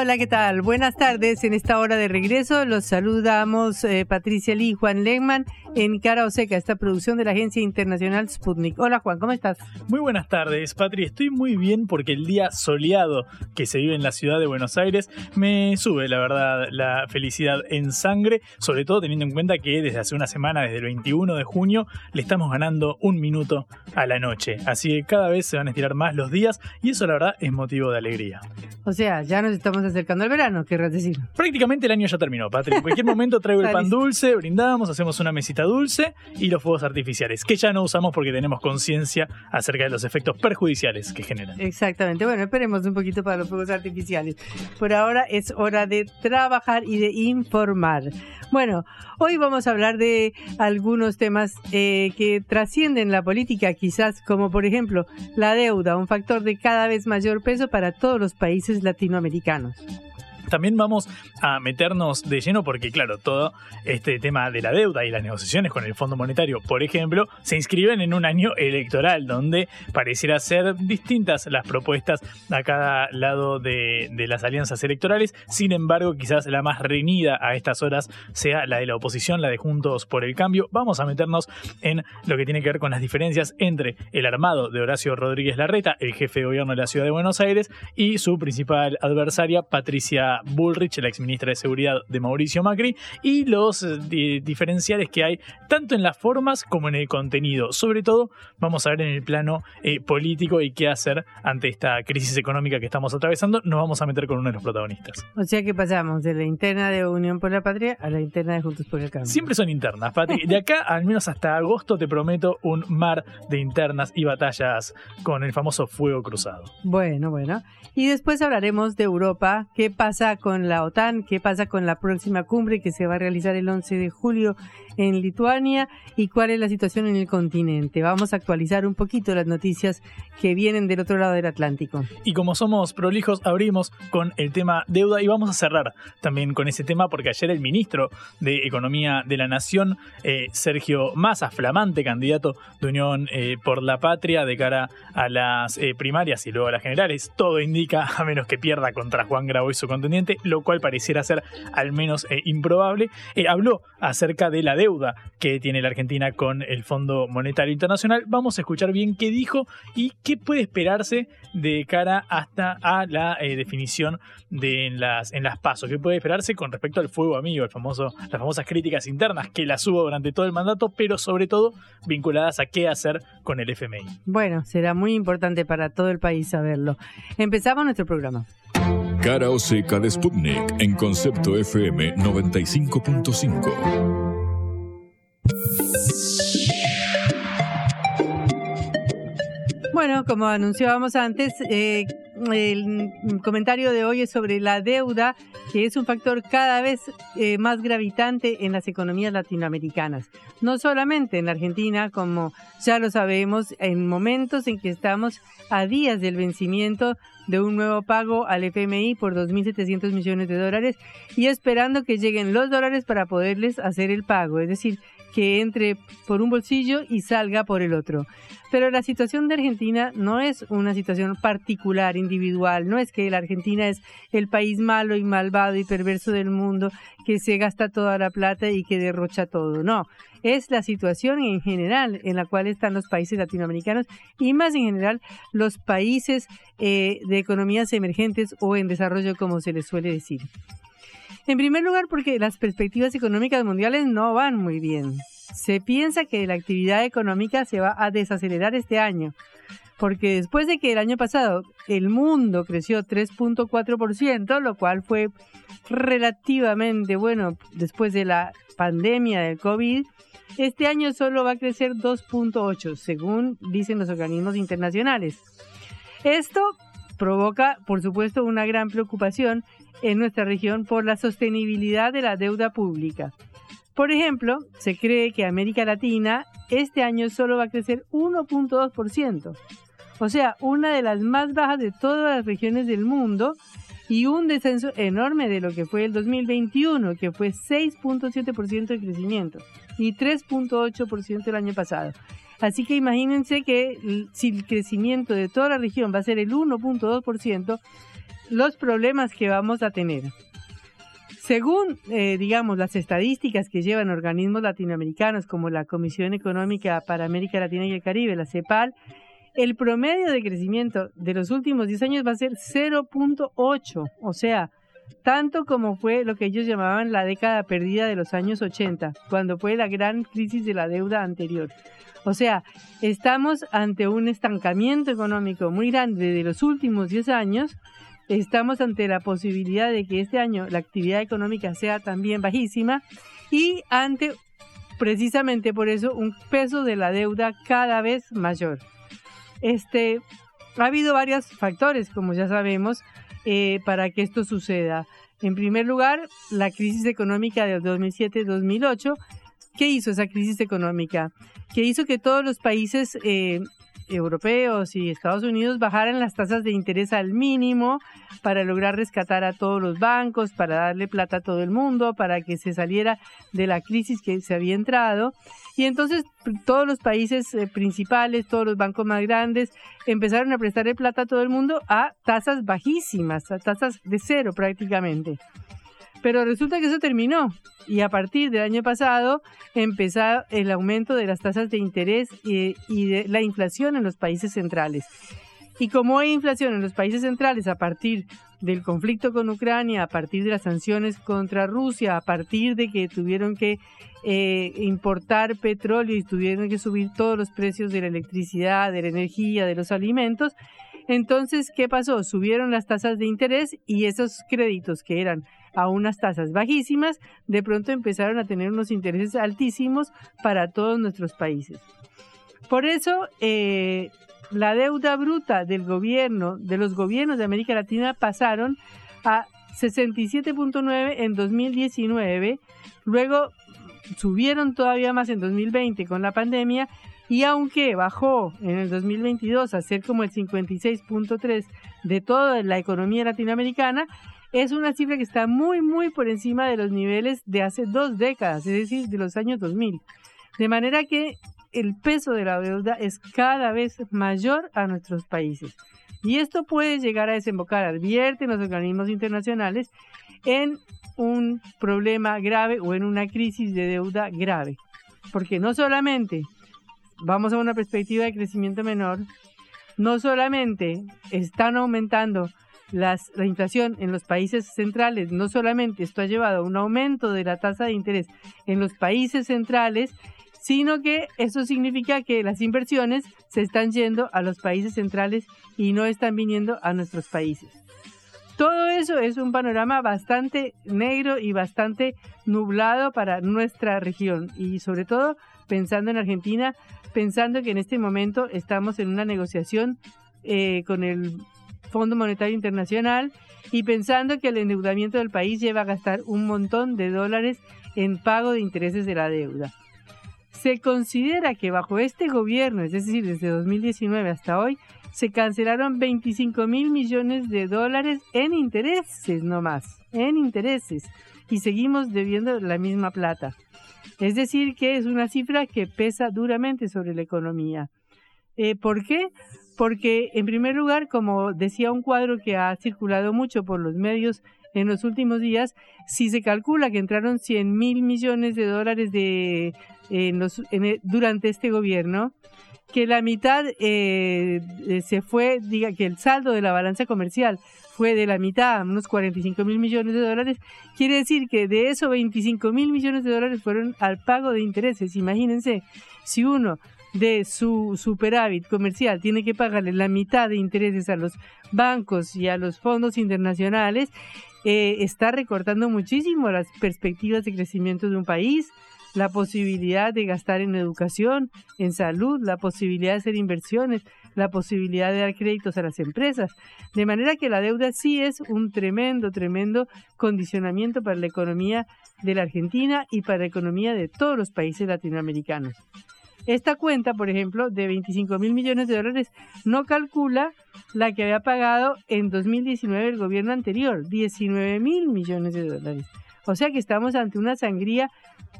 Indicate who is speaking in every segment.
Speaker 1: Hola, ¿qué tal? Buenas tardes. En esta hora de regreso los saludamos eh, Patricia Lee Juan Legman en Cara o Seca, esta producción de la agencia internacional Sputnik. Hola Juan, ¿cómo estás?
Speaker 2: Muy buenas tardes, Patri. Estoy muy bien porque el día soleado que se vive en la ciudad de Buenos Aires me sube, la verdad, la felicidad en sangre, sobre todo teniendo en cuenta que desde hace una semana, desde el 21 de junio, le estamos ganando un minuto a la noche. Así que cada vez se van a estirar más los días y eso la verdad es motivo de alegría.
Speaker 1: O sea, ya nos estamos acercando al verano, querrás decir.
Speaker 2: Prácticamente el año ya terminó, Patri. En cualquier momento traigo el pan dulce, brindamos, hacemos una mesita dulce y los fuegos artificiales, que ya no usamos porque tenemos conciencia acerca de los efectos perjudiciales que generan.
Speaker 1: Exactamente. Bueno, esperemos un poquito para los fuegos artificiales. Por ahora es hora de trabajar y de informar. Bueno, hoy vamos a hablar de algunos temas eh, que trascienden la política, quizás como por ejemplo la deuda, un factor de cada vez mayor peso para todos los países latinoamericanos
Speaker 2: también vamos a meternos de lleno porque, claro, todo este tema de la deuda y las negociaciones con el Fondo Monetario, por ejemplo, se inscriben en un año electoral donde pareciera ser distintas las propuestas a cada lado de, las alianzas electorales. Sin embargo, quizás la más reñida a estas horas sea la de la oposición, la de Juntos por el Cambio. Vamos a meternos en lo que tiene que ver con las diferencias entre el armado de Horacio Rodríguez Larreta, el jefe de gobierno de la ciudad de Buenos Aires, y su principal adversaria, Patricia Bullrich, la exministra de Seguridad de Mauricio Macri, y los eh, diferenciales que hay tanto en las formas como en el contenido. Sobre todo, vamos a ver en el plano eh, político y qué hacer ante esta crisis económica que estamos atravesando. Nos vamos a meter con uno de los protagonistas.
Speaker 1: O sea que pasamos de la interna de Unión por la Patria a la interna de Juntos por el Cambio.
Speaker 2: Siempre son internas, Patri. De acá, al menos hasta agosto, te prometo un mar de internas y batallas con el famoso fuego cruzado.
Speaker 1: Bueno, bueno. Y después hablaremos de Europa, qué pasa con la OTAN, qué pasa con la próxima cumbre que se va a realizar el 11 de julio en Lituania y cuál es la situación en el continente. Vamos a actualizar un poquito las noticias que vienen del otro lado del Atlántico.
Speaker 2: Y como somos prolijos, abrimos con el tema deuda y vamos a cerrar también con ese tema porque ayer el ministro de Economía de la Nación, eh, Sergio Massa, flamante candidato de Unión eh, por la Patria de cara a las eh, primarias y luego a las generales, todo indica, a menos que pierda contra Juan Grau y su contendiente, lo cual pareciera ser al menos improbable, habló acerca de la deuda que tiene la Argentina con el Fondo Monetario Internacional. Vamos a escuchar bien qué dijo y qué puede esperarse de cara hasta a la eh, definición de en las, en pasos. ¿Qué puede esperarse con respecto al fuego amigo, las famosas críticas internas que las hubo durante todo el mandato, pero sobre todo vinculadas a qué hacer con el FMI?
Speaker 1: Bueno, será muy importante para todo el país saberlo. Empezamos nuestro programa.
Speaker 3: Cara o seca de Sputnik en concepto FM 95.5.
Speaker 1: Bueno, como anunciábamos antes, eh, el comentario de hoy es sobre la deuda, que es un factor cada vez eh, más gravitante en las economías latinoamericanas. No solamente en Argentina, como ya lo sabemos, en momentos en que estamos a días del vencimiento de un nuevo pago al FMI por 2.700 millones de dólares y esperando que lleguen los dólares para poderles hacer el pago. Es decir, que entre por un bolsillo y salga por el otro. Pero la situación de Argentina no es una situación particular, individual, no es que la Argentina es el país malo y malvado y perverso del mundo que se gasta toda la plata y que derrocha todo, no, es la situación en general en la cual están los países latinoamericanos y más en general los países eh, de economías emergentes o en desarrollo como se les suele decir. En primer lugar, porque las perspectivas económicas mundiales no van muy bien. Se piensa que la actividad económica se va a desacelerar este año, porque después de que el año pasado el mundo creció 3.4%, lo cual fue relativamente bueno después de la pandemia del COVID, este año solo va a crecer 2.8, según dicen los organismos internacionales. Esto provoca, por supuesto, una gran preocupación en nuestra región por la sostenibilidad de la deuda pública. Por ejemplo, se cree que América Latina este año solo va a crecer 1.2%, o sea, una de las más bajas de todas las regiones del mundo y un descenso enorme de lo que fue el 2021, que fue 6.7% de crecimiento y 3.8% el año pasado. Así que imagínense que si el crecimiento de toda la región va a ser el 1.2%, los problemas que vamos a tener. Según, eh, digamos, las estadísticas que llevan organismos latinoamericanos como la Comisión Económica para América Latina y el Caribe, la CEPAL, el promedio de crecimiento de los últimos 10 años va a ser 0.8, o sea, tanto como fue lo que ellos llamaban la década perdida de los años 80, cuando fue la gran crisis de la deuda anterior. O sea, estamos ante un estancamiento económico muy grande de los últimos 10 años, estamos ante la posibilidad de que este año la actividad económica sea también bajísima y ante precisamente por eso un peso de la deuda cada vez mayor. Este, ha habido varios factores, como ya sabemos, eh, para que esto suceda. En primer lugar, la crisis económica del 2007-2008. ¿Qué hizo esa crisis económica? Que hizo que todos los países eh, europeos y Estados Unidos bajaran las tasas de interés al mínimo para lograr rescatar a todos los bancos, para darle plata a todo el mundo, para que se saliera de la crisis que se había entrado. Y entonces todos los países eh, principales, todos los bancos más grandes, empezaron a prestarle plata a todo el mundo a tasas bajísimas, a tasas de cero prácticamente. Pero resulta que eso terminó y a partir del año pasado empezó el aumento de las tasas de interés y, de la inflación en los países centrales. Y como hay inflación en los países centrales a partir del conflicto con Ucrania, a partir de las sanciones contra Rusia, a partir de que tuvieron que eh, importar petróleo y tuvieron que subir todos los precios de la electricidad, de la energía, de los alimentos, entonces, ¿qué pasó? Subieron las tasas de interés y esos créditos que eran a unas tasas bajísimas, de pronto empezaron a tener unos intereses altísimos para todos nuestros países. Por eso, eh, la deuda bruta del gobierno, de los gobiernos de América Latina pasaron a 67.9 en 2019, luego subieron todavía más en 2020 con la pandemia y aunque bajó en el 2022 a ser como el 56.3 de toda la economía latinoamericana, es una cifra que está muy, muy por encima de los niveles de hace dos décadas, es decir, de los años 2000. De manera que el peso de la deuda es cada vez mayor a nuestros países. Y esto puede llegar a desembocar, advierten los organismos internacionales, en un problema grave o en una crisis de deuda grave. Porque no solamente vamos a una perspectiva de crecimiento menor, no solamente están aumentando las, la inflación en los países centrales, no solamente esto ha llevado a un aumento de la tasa de interés en los países centrales, sino que eso significa que las inversiones se están yendo a los países centrales y no están viniendo a nuestros países. Todo eso es un panorama bastante negro y bastante nublado para nuestra región y sobre todo pensando en Argentina, pensando que en este momento estamos en una negociación eh, con el Fondo Monetario Internacional y pensando que el endeudamiento del país lleva a gastar un montón de dólares en pago de intereses de la deuda. Se considera que bajo este gobierno, es decir, desde 2019 hasta hoy, se cancelaron 25 mil millones de dólares en intereses nomás, en intereses, y seguimos debiendo la misma plata. Es decir, que es una cifra que pesa duramente sobre la economía. Eh, ¿Por qué? Porque, en primer lugar, como decía un cuadro que ha circulado mucho por los medios en los últimos días, si se calcula que entraron 100 mil millones de dólares de, durante este gobierno, que la mitad eh, se fue, diga que el saldo de la balanza comercial fue de la mitad, unos 45 mil millones de dólares, quiere decir que de esos 25 mil millones de dólares fueron al pago de intereses. Imagínense, si uno de su superávit comercial tiene que pagarle la mitad de intereses a los bancos y a los fondos internacionales, eh, está recortando muchísimo las perspectivas de crecimiento de un país, la posibilidad de gastar en educación, en salud, la posibilidad de hacer inversiones, la posibilidad de dar créditos a las empresas. De manera que la deuda sí es un tremendo, tremendo condicionamiento para la economía de la Argentina y para la economía de todos los países latinoamericanos. Esta cuenta, por ejemplo, de 25 mil millones de dólares no calcula la que había pagado en 2019 el gobierno anterior, 19 mil millones de dólares. O sea que estamos ante una sangría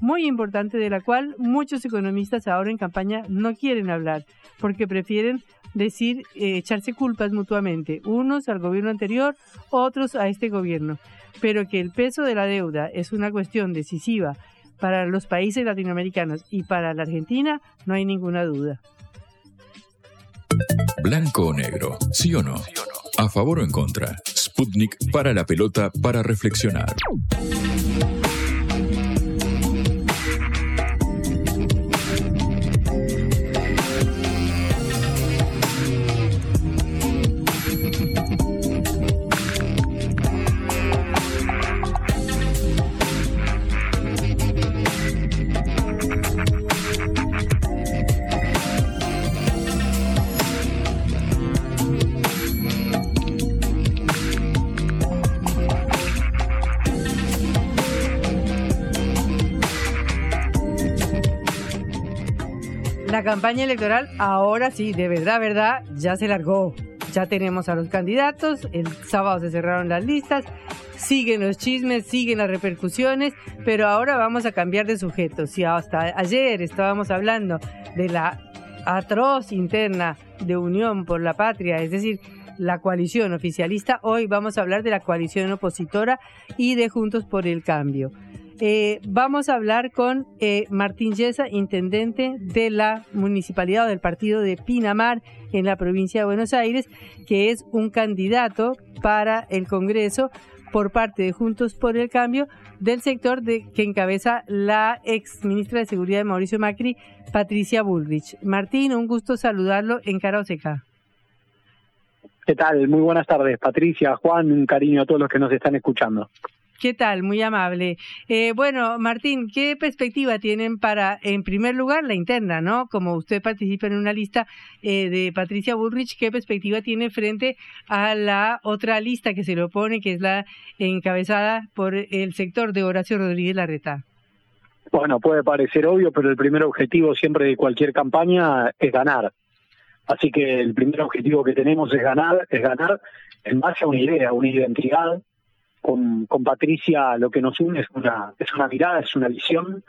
Speaker 1: muy importante de la cual muchos economistas ahora en campaña no quieren hablar, porque prefieren decir, eh, echarse culpas mutuamente, unos al gobierno anterior, otros a este gobierno. Pero que el peso de la deuda es una cuestión decisiva para los países latinoamericanos y para la Argentina, no hay ninguna duda.
Speaker 3: Blanco o negro, sí o no. A favor o en contra. Sputnik para la pelota para reflexionar.
Speaker 1: Campaña electoral ahora sí, de verdad, verdad, ya se largó. Ya tenemos a los candidatos, el sábado se cerraron las listas, siguen los chismes, siguen las repercusiones, pero ahora vamos a cambiar de sujeto. Si hasta ayer estábamos hablando de la atroz interna de Unión por la Patria, es decir, la coalición oficialista, hoy vamos a hablar de la coalición opositora y de Juntos por el Cambio. Eh, vamos a hablar con eh, Martín Yesa, intendente de la municipalidad o del partido de Pinamar en la provincia de Buenos Aires, que es un candidato para el Congreso por parte de Juntos por el Cambio del sector de, que encabeza la ex ministra de Seguridad de Mauricio Macri, Patricia Bullrich. Martín, un gusto saludarlo en Cara.
Speaker 4: ¿Qué tal? Muy buenas tardes, Patricia, Juan, un cariño a todos los que nos están escuchando.
Speaker 1: ¿Qué tal? Muy amable. Eh, bueno, Martín, ¿qué perspectiva tienen para, en primer lugar, la interna, ¿no? Como usted participa en una lista eh, de Patricia Bullrich, ¿qué perspectiva tiene frente a la otra lista que se le opone, que es la encabezada por el sector de Horacio Rodríguez Larreta?
Speaker 4: Bueno, puede parecer obvio, pero el primer objetivo siempre de cualquier campaña es ganar. Así que el primer objetivo que tenemos es ganar, es ganar en base a una idea, una identidad, con, con Patricia lo que nos une es una, es una mirada, es una visión,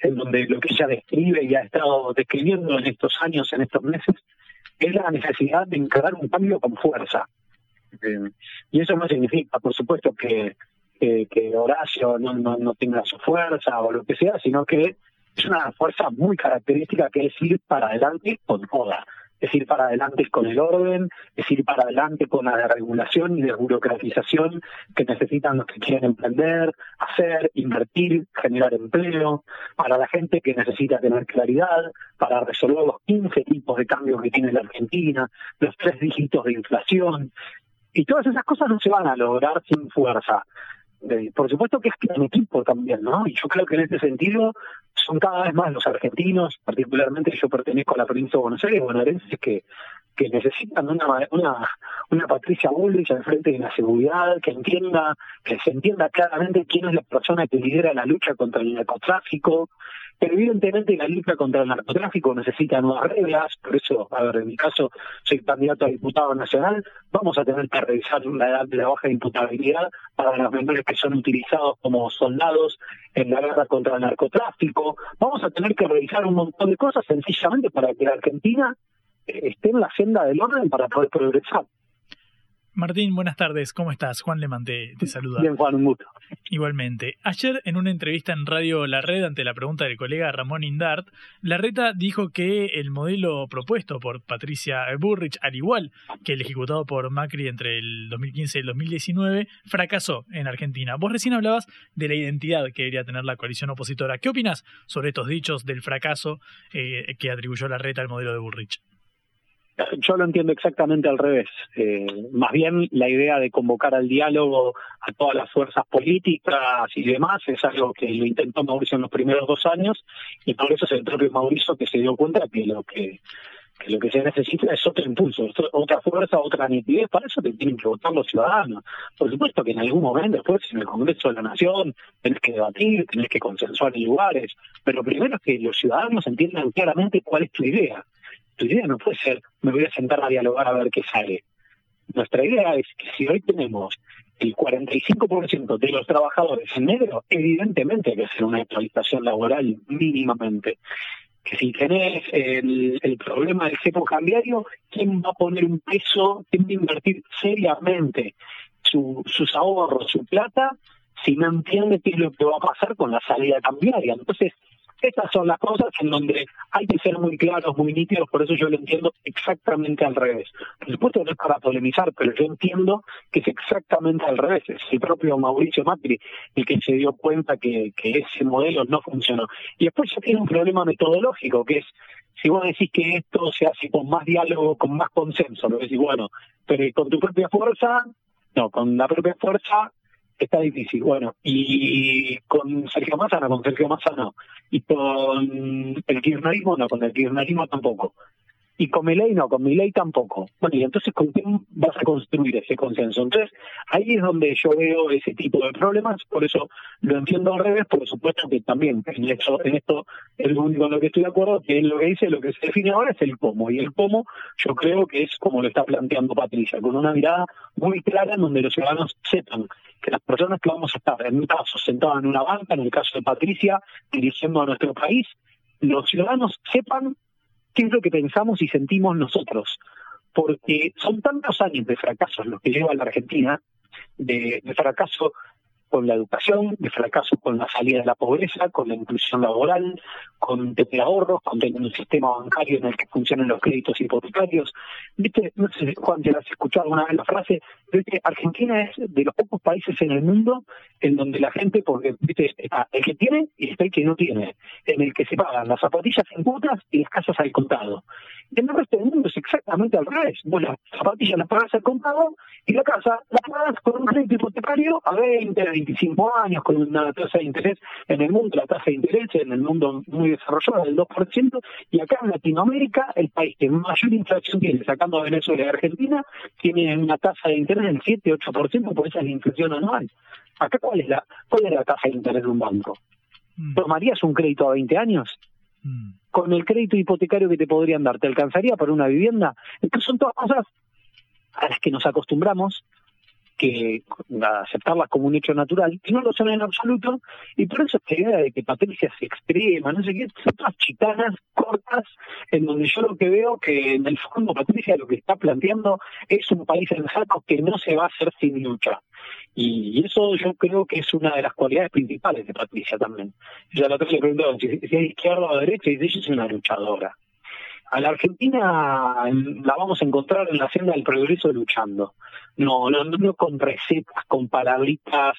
Speaker 4: en donde lo que ella describe y ha estado describiendo en estos años, en estos meses, es la necesidad de encarar un cambio con fuerza. Eh, y eso no significa, por supuesto, que, que, que Horacio no, no, no tenga su fuerza o lo que sea, sino que es una fuerza muy característica que es ir para adelante con toda es ir para adelante con el orden, es ir para adelante con la regulación y desburocratización que necesitan los que quieren emprender, hacer, invertir, generar empleo, para la gente que necesita tener claridad, para resolver los 15 tipos de cambios que tiene la Argentina, los tres dígitos de inflación. Y todas esas cosas no se van a lograr sin fuerza. Por supuesto que es que equipo también, ¿no? Y yo creo que en este sentido son cada vez más los argentinos, particularmente yo pertenezco a la provincia de Buenos Aires, bonaerenses que, que necesitan una, una, una Patricia Bullrich al frente de la seguridad, que entienda, que se entienda claramente quién es la persona que lidera la lucha contra el narcotráfico, evidentemente la lucha contra el narcotráfico necesita nuevas reglas, por eso, a ver, en mi caso, soy candidato a diputado nacional, vamos a tener que revisar la edad de la baja imputabilidad para los menores que son utilizados como soldados en la guerra contra el narcotráfico, vamos a tener que revisar un montón de cosas sencillamente para que la Argentina eh, esté en la senda del orden para poder progresar.
Speaker 2: Martín, buenas tardes. ¿Cómo estás? Juan Leman te, te saluda.
Speaker 4: Bien, Juan, un gusto.
Speaker 2: Igualmente. Ayer, en una entrevista en Radio La Red, ante la pregunta del colega Ramón Indart, Larreta dijo que el modelo propuesto por Patricia Burrich, al igual que el ejecutado por Macri entre el 2015 y el 2019, fracasó en Argentina. Vos recién hablabas de la identidad que debería tener la coalición opositora. ¿Qué opinas sobre estos dichos del fracaso eh, que atribuyó Larreta al modelo de Burrich?
Speaker 4: Yo lo entiendo exactamente al revés. Eh, más bien la idea de convocar al diálogo a todas las fuerzas políticas y demás es algo que lo intentó Mauricio en los primeros dos años y por eso es el propio Mauricio que se dio cuenta que lo que, que lo que se necesita es otro impulso, otra fuerza, otra nitidez. Para eso te tienen que votar los ciudadanos. Por supuesto que en algún momento después en el Congreso de la Nación tenés que debatir, tenés que consensuar en lugares, pero primero es que los ciudadanos entiendan claramente cuál es tu idea tu idea no puede ser, me voy a sentar a dialogar a ver qué sale. Nuestra idea es que si hoy tenemos el 45% de los trabajadores en negro, evidentemente hay que hacer una actualización laboral mínimamente. Que si tenés el, problema del cepo cambiario, ¿quién va a poner un peso, quién va a invertir seriamente su, sus ahorros, su plata, si no entiende qué es lo que va a pasar con la salida cambiaria? Entonces, estas son las cosas en donde hay que ser muy claros, muy nítidos, por eso yo lo entiendo exactamente al revés. Por supuesto no es para polemizar, pero yo entiendo que es exactamente al revés. Es el propio Mauricio Macri el que se dio cuenta que, ese modelo no funcionó. Y después ya tiene un problema metodológico, que es si vos decís que esto se hace con más diálogo, con más consenso, lo decís, bueno, pero con tu propia fuerza, no, con la propia fuerza está difícil. Bueno, y con Sergio Massa no, con Sergio Massa no. Y con el kirchnerismo no, con el kirchnerismo tampoco. Y con mi ley no, con mi ley tampoco. Bueno, y entonces ¿con quién vas a construir ese consenso? Entonces, ahí es donde yo veo ese tipo de problemas, por eso lo entiendo al revés, por supuesto que también en, eso, en esto es lo único en lo que estoy de acuerdo, que es lo que dice, lo que se define ahora es el cómo, y el cómo yo creo que es como lo está planteando Patricia, con una mirada muy clara en donde los ciudadanos sepan que las personas que vamos a estar, en mi caso, sentadas en una banca, en el caso de Patricia, dirigiendo a nuestro país, los ciudadanos sepan qué es lo que pensamos y sentimos nosotros. Porque son tantos años de fracasos los que lleva la Argentina, de, de fracaso con la educación, de fracaso con la salida de la pobreza, con la inclusión laboral, con tener ahorros, con tener un sistema bancario en el que funcionan los créditos hipotecarios. Viste, no sé, Juan, te has escuchado alguna vez la frase, ¿viste? Argentina es de los pocos países en el mundo en donde la gente, porque viste, está el que tiene y está el que no tiene, en el que se pagan las zapatillas en cuotas y las casas al contado. En el resto del mundo es exactamente al revés. Vos las zapatillas las pagas al contado y la casa la pagas con un crédito hipotecario a 20, 25 años, con una tasa de interés en el mundo, la tasa de interés en el mundo muy desarrollada del 2%, y acá en Latinoamérica, el país que mayor inflación tiene, sacando a Venezuela y Argentina, tiene una tasa de interés del 7-8%, por esa es la inflación anual. Acá, ¿cuál es la, cuál es la tasa de interés de un banco? ¿Tomarías un crédito a 20 años? Con el crédito hipotecario que te podrían dar, ¿te alcanzaría para una vivienda? Entonces son todas cosas a las que nos acostumbramos, que aceptarlas como un hecho natural, que no lo son en absoluto, y por eso esta idea de que Patricia se extrema, no sé qué, son todas chitanas cortas, en donde yo lo que veo que en el fondo Patricia lo que está planteando es un país sensato que no se va a hacer sin lucha. Y eso yo creo que es una de las cualidades principales de Patricia también. Ya la otra le preguntó si, es izquierda o derecha, y dice, es una luchadora a la Argentina la vamos a encontrar en la senda del progreso luchando. No, no, no con recetas, con palabritas,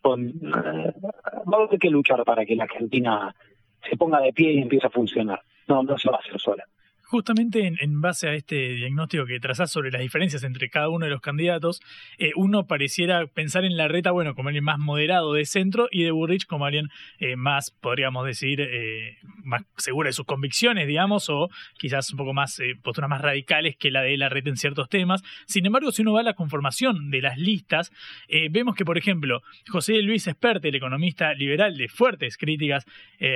Speaker 4: con... Eh, a tener que luchar para que la Argentina se ponga de pie y empiece a funcionar. No, no se va a hacer sola.
Speaker 2: Justamente en, base a este diagnóstico que trazás sobre las diferencias entre cada uno de los candidatos, eh, uno pareciera pensar en la reta, bueno, como alguien más moderado de centro y de Burrich como alguien eh, más, podríamos decir, eh, más segura de sus convicciones, digamos, o quizás un poco más, posturas más radicales que la de la reta en ciertos temas. Sin embargo, si uno va a la conformación de las listas, vemos que, por ejemplo, José Luis Esperte, el economista liberal de fuertes críticas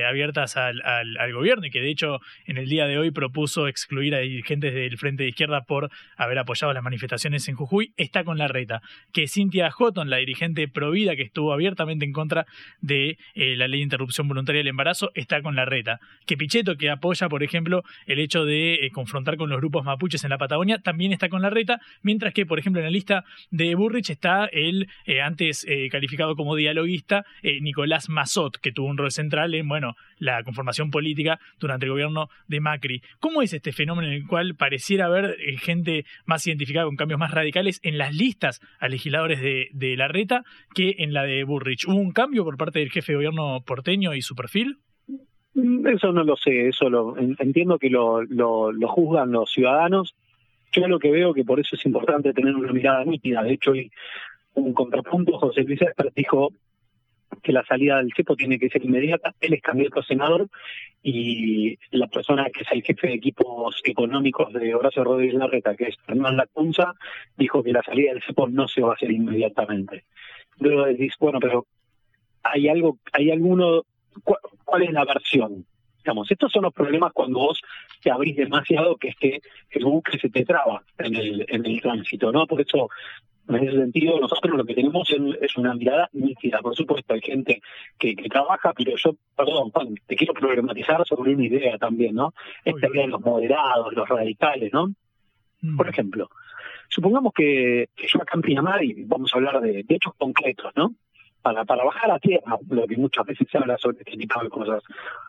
Speaker 2: abiertas al gobierno y que de hecho en el día de hoy propuso excluir a dirigentes del Frente de Izquierda por haber apoyado las manifestaciones en Jujuy, está con la reta. Que Cintia Houghton, la dirigente provida que estuvo abiertamente en contra de eh, la ley de interrupción voluntaria del embarazo, está con la reta. Que Pichetto, que apoya, por ejemplo, el hecho de eh, confrontar con los grupos mapuches en la Patagonia, también está con la reta, mientras que, por ejemplo, en la lista de Burrich está el eh, antes calificado como dialoguista Nicolás Mazot, que tuvo un rol central en, bueno, la conformación política durante el gobierno de Macri. ¿Cómo es este fenómeno en el cual pareciera haber gente más identificada con cambios más radicales en las listas a legisladores de, la reta que en la de Burrich? ¿Hubo un cambio por parte del jefe de gobierno porteño y su perfil?
Speaker 4: Mm, eso no lo sé, eso lo entiendo que lo, lo, juzgan los ciudadanos. Yo lo que veo que por eso es importante tener una mirada nítida. De hecho, hay un contrapunto. José Luis Espert dijo que la salida del CEPO tiene que ser inmediata. Él es candidato a senador y la persona que es el jefe de equipos económicos de Horacio Rodríguez Larreta, que es Hernán Lacunza, dijo que la salida del CEPO no se va a hacer inmediatamente. Luego decís, bueno, pero hay algo, hay alguno, ¿cuál, es la versión? Digamos, estos son los problemas cuando vos te abrís demasiado, que es que el buque se te traba en el, en el tránsito, ¿no? Por eso en ese sentido, nosotros lo que tenemos es una mirada nítida. Por supuesto, hay gente que, trabaja, pero yo, perdón, Juan, te quiero problematizar sobre una idea también, ¿no? Esta idea de los moderados, los radicales, ¿no? Mm. Por ejemplo, supongamos que, yo acá en Pinamar, y vamos a hablar de, hechos concretos, ¿no? Para, para bajar a tierra, lo que muchas veces se habla sobre este tipo de cosas.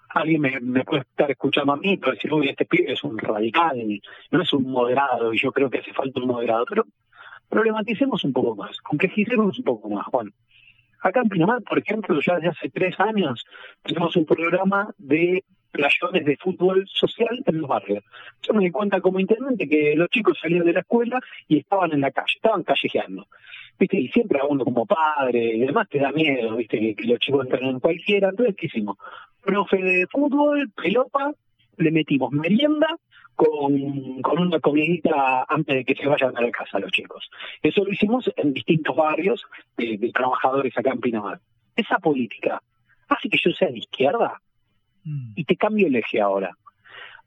Speaker 4: Alguien me, puede estar escuchando a mí, pero decir, uy, este pibe es un radical, no es un moderado, y yo creo que hace falta un moderado. Pero problematicemos un poco más, complejicemos un poco más, Juan. Acá en Pinamar, por ejemplo, ya desde hace tres años tenemos un programa de playones de fútbol social en los barrios. Yo me di cuenta como intendente que los chicos salían de la escuela y estaban en la calle, estaban callejeando. ¿Viste? Y siempre a uno como padre y demás te da miedo, ¿viste? Que, los chicos entren en cualquiera. Entonces, ¿qué hicimos? Profe de fútbol, pelota, le metimos merienda con, con una comidita antes de que se vayan a la casa los chicos. Eso lo hicimos en distintos barrios de, trabajadores acá en Pinamar. Esa política hace que yo sea de izquierda mm. y te cambio el eje ahora.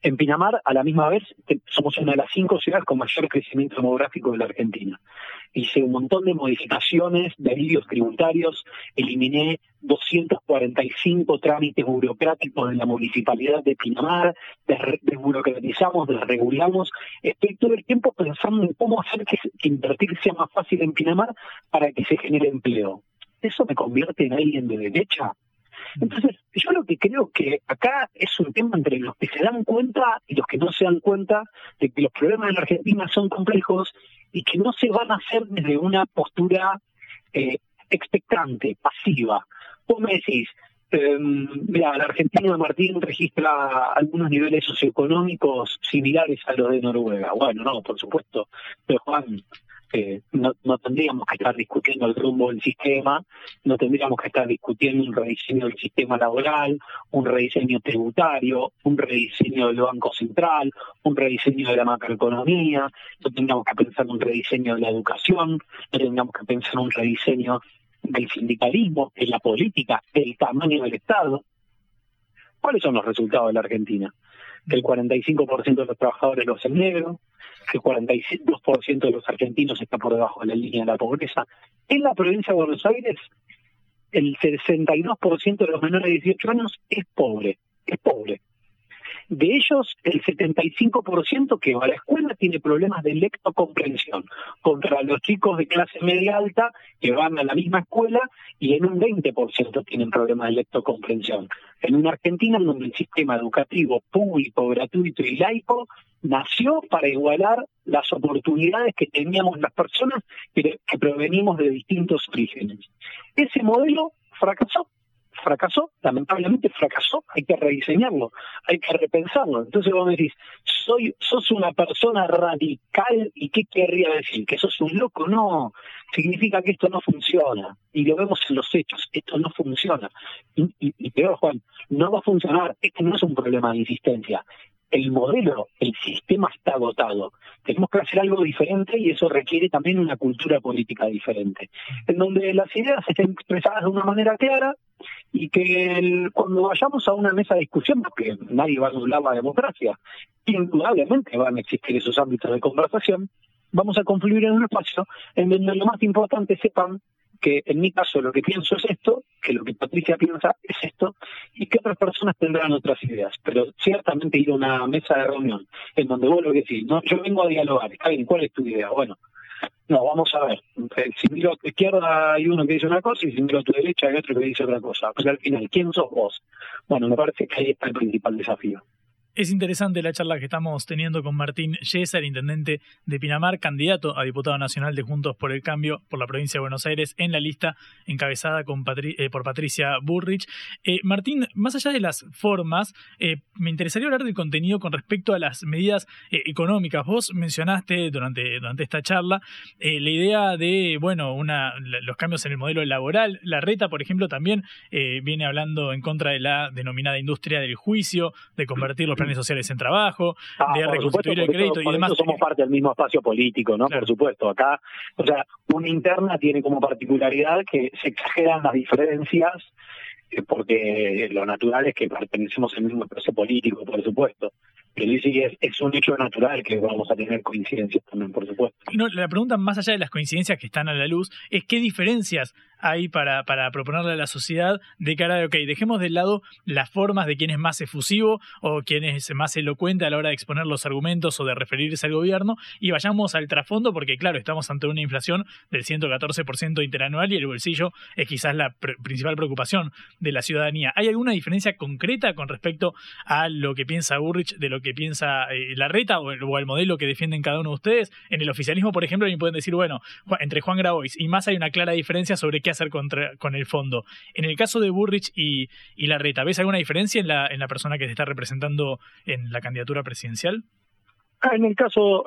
Speaker 4: En Pinamar, a la misma vez, somos una de las cinco ciudades con mayor crecimiento demográfico de la Argentina. Hice un montón de modificaciones, de alivios tributarios, eliminé 245 trámites burocráticos de la municipalidad de Pinamar, desburocratizamos, desregulamos. Estoy todo el tiempo pensando en cómo hacer que invertir sea más fácil en Pinamar para que se genere empleo. ¿Eso me convierte en alguien de derecha? Entonces, yo lo que creo que acá es un tema entre los que se dan cuenta y los que no se dan cuenta de que los problemas de la Argentina son complejos y que no se van a hacer desde una postura eh, expectante, pasiva. Vos me decís, eh, mira, la Argentina de Martín registra algunos niveles socioeconómicos similares a los de Noruega. Bueno, no, por supuesto, pero Juan, no, no tendríamos que estar discutiendo el rumbo del sistema, no tendríamos que estar discutiendo un rediseño del sistema laboral, un rediseño tributario, un rediseño del Banco Central, un rediseño de la macroeconomía, no tendríamos que pensar en un rediseño de la educación, no tendríamos que pensar en un rediseño del sindicalismo, de la política, del tamaño del Estado. ¿Cuáles son los resultados de la Argentina? Que el 45% de los trabajadores lo hacen negro, que el 42% de los argentinos está por debajo de la línea de la pobreza. En la provincia de Buenos Aires, el 62% de los menores de 18 años es pobre, es pobre. De ellos, el 75% que va a la escuela tiene problemas de lectocomprensión, contra los chicos de clase media alta que van a la misma escuela y en un 20% tienen problemas de lectocomprensión. En una Argentina en donde el sistema educativo público, gratuito y laico nació para igualar las oportunidades que teníamos las personas que provenimos de distintos orígenes. Ese modelo fracasó fracasó, lamentablemente fracasó, hay que rediseñarlo, hay que repensarlo. Entonces vos me decís, soy, sos una persona radical y qué querría decir, que sos un loco, no, significa que esto no funciona. Y lo vemos en los hechos, esto no funciona. Y, y, peor, Juan, no va a funcionar, este no es un problema de insistencia, el modelo, el sistema está agotado. Tenemos que hacer algo diferente y eso requiere también una cultura política diferente, en donde las ideas estén expresadas de una manera clara y que cuando vayamos a una mesa de discusión, porque nadie va a anular la democracia, indudablemente van a existir esos ámbitos de conversación, vamos a confluir en un espacio en donde lo más importante sepan que en mi caso lo que pienso es esto, que lo que Patricia piensa es esto, y que otras personas tendrán otras ideas. Pero ciertamente ir a una mesa de reunión en donde vos lo que decís, no, yo vengo a dialogar, está bien, ¿cuál es tu idea? Bueno, no, vamos a ver. Eh, Si miro a tu izquierda hay uno que dice una cosa y si miro a tu derecha hay otro que dice otra cosa. Pues al final, ¿quién sos vos? Bueno, me parece que ahí está el principal desafío.
Speaker 2: Es interesante la charla que estamos teniendo con Martín Yesa, el intendente de Pinamar, candidato a diputado nacional de Juntos por el Cambio por la provincia de Buenos Aires, en la lista encabezada con Patri- eh, por Patricia Burrich. Eh, Martín, más allá de las formas, eh, me interesaría hablar del contenido con respecto a las medidas económicas. Vos mencionaste durante, durante esta charla la idea de, bueno, una, los cambios en el modelo laboral. La RETA, por ejemplo, también viene hablando en contra de la denominada industria del juicio, de convertir los planes sociales en trabajo,
Speaker 4: Ah,
Speaker 2: de reconstituir
Speaker 4: supuesto,
Speaker 2: el crédito
Speaker 4: eso-
Speaker 2: y demás.
Speaker 4: somos parte del mismo espacio político, ¿no? Por supuesto. Acá, o sea, una interna tiene como particularidad que se exageran las diferencias, eh, porque lo natural es que pertenecemos al mismo espacio político, por supuesto. Pero sí es, es un hecho natural que vamos a tener coincidencias también, por supuesto.
Speaker 2: Y no, la pregunta, más allá de las coincidencias que están a la luz, es qué diferencias hay para, para proponerle a la sociedad de cara de, ok, dejemos de lado las formas de quién es más efusivo o quién es más elocuente a la hora de exponer los argumentos o de referirse al gobierno y vayamos al trasfondo porque, claro, estamos ante una inflación del 114% interanual y el bolsillo es quizás la pr- principal preocupación de la ciudadanía. ¿Hay alguna diferencia concreta con respecto a lo que piensa Burrich de lo que piensa eh, Larreta o, el- o al modelo que defienden cada uno de ustedes? En el oficialismo, por ejemplo, pueden decir, bueno, entre Juan Grabois y más hay una clara diferencia sobre qué hacer contra- con el fondo. En el caso de Burrich y, y Larreta, ¿ves alguna diferencia en la, en la persona que se está representando en la candidatura presidencial?
Speaker 4: Ah, En el caso,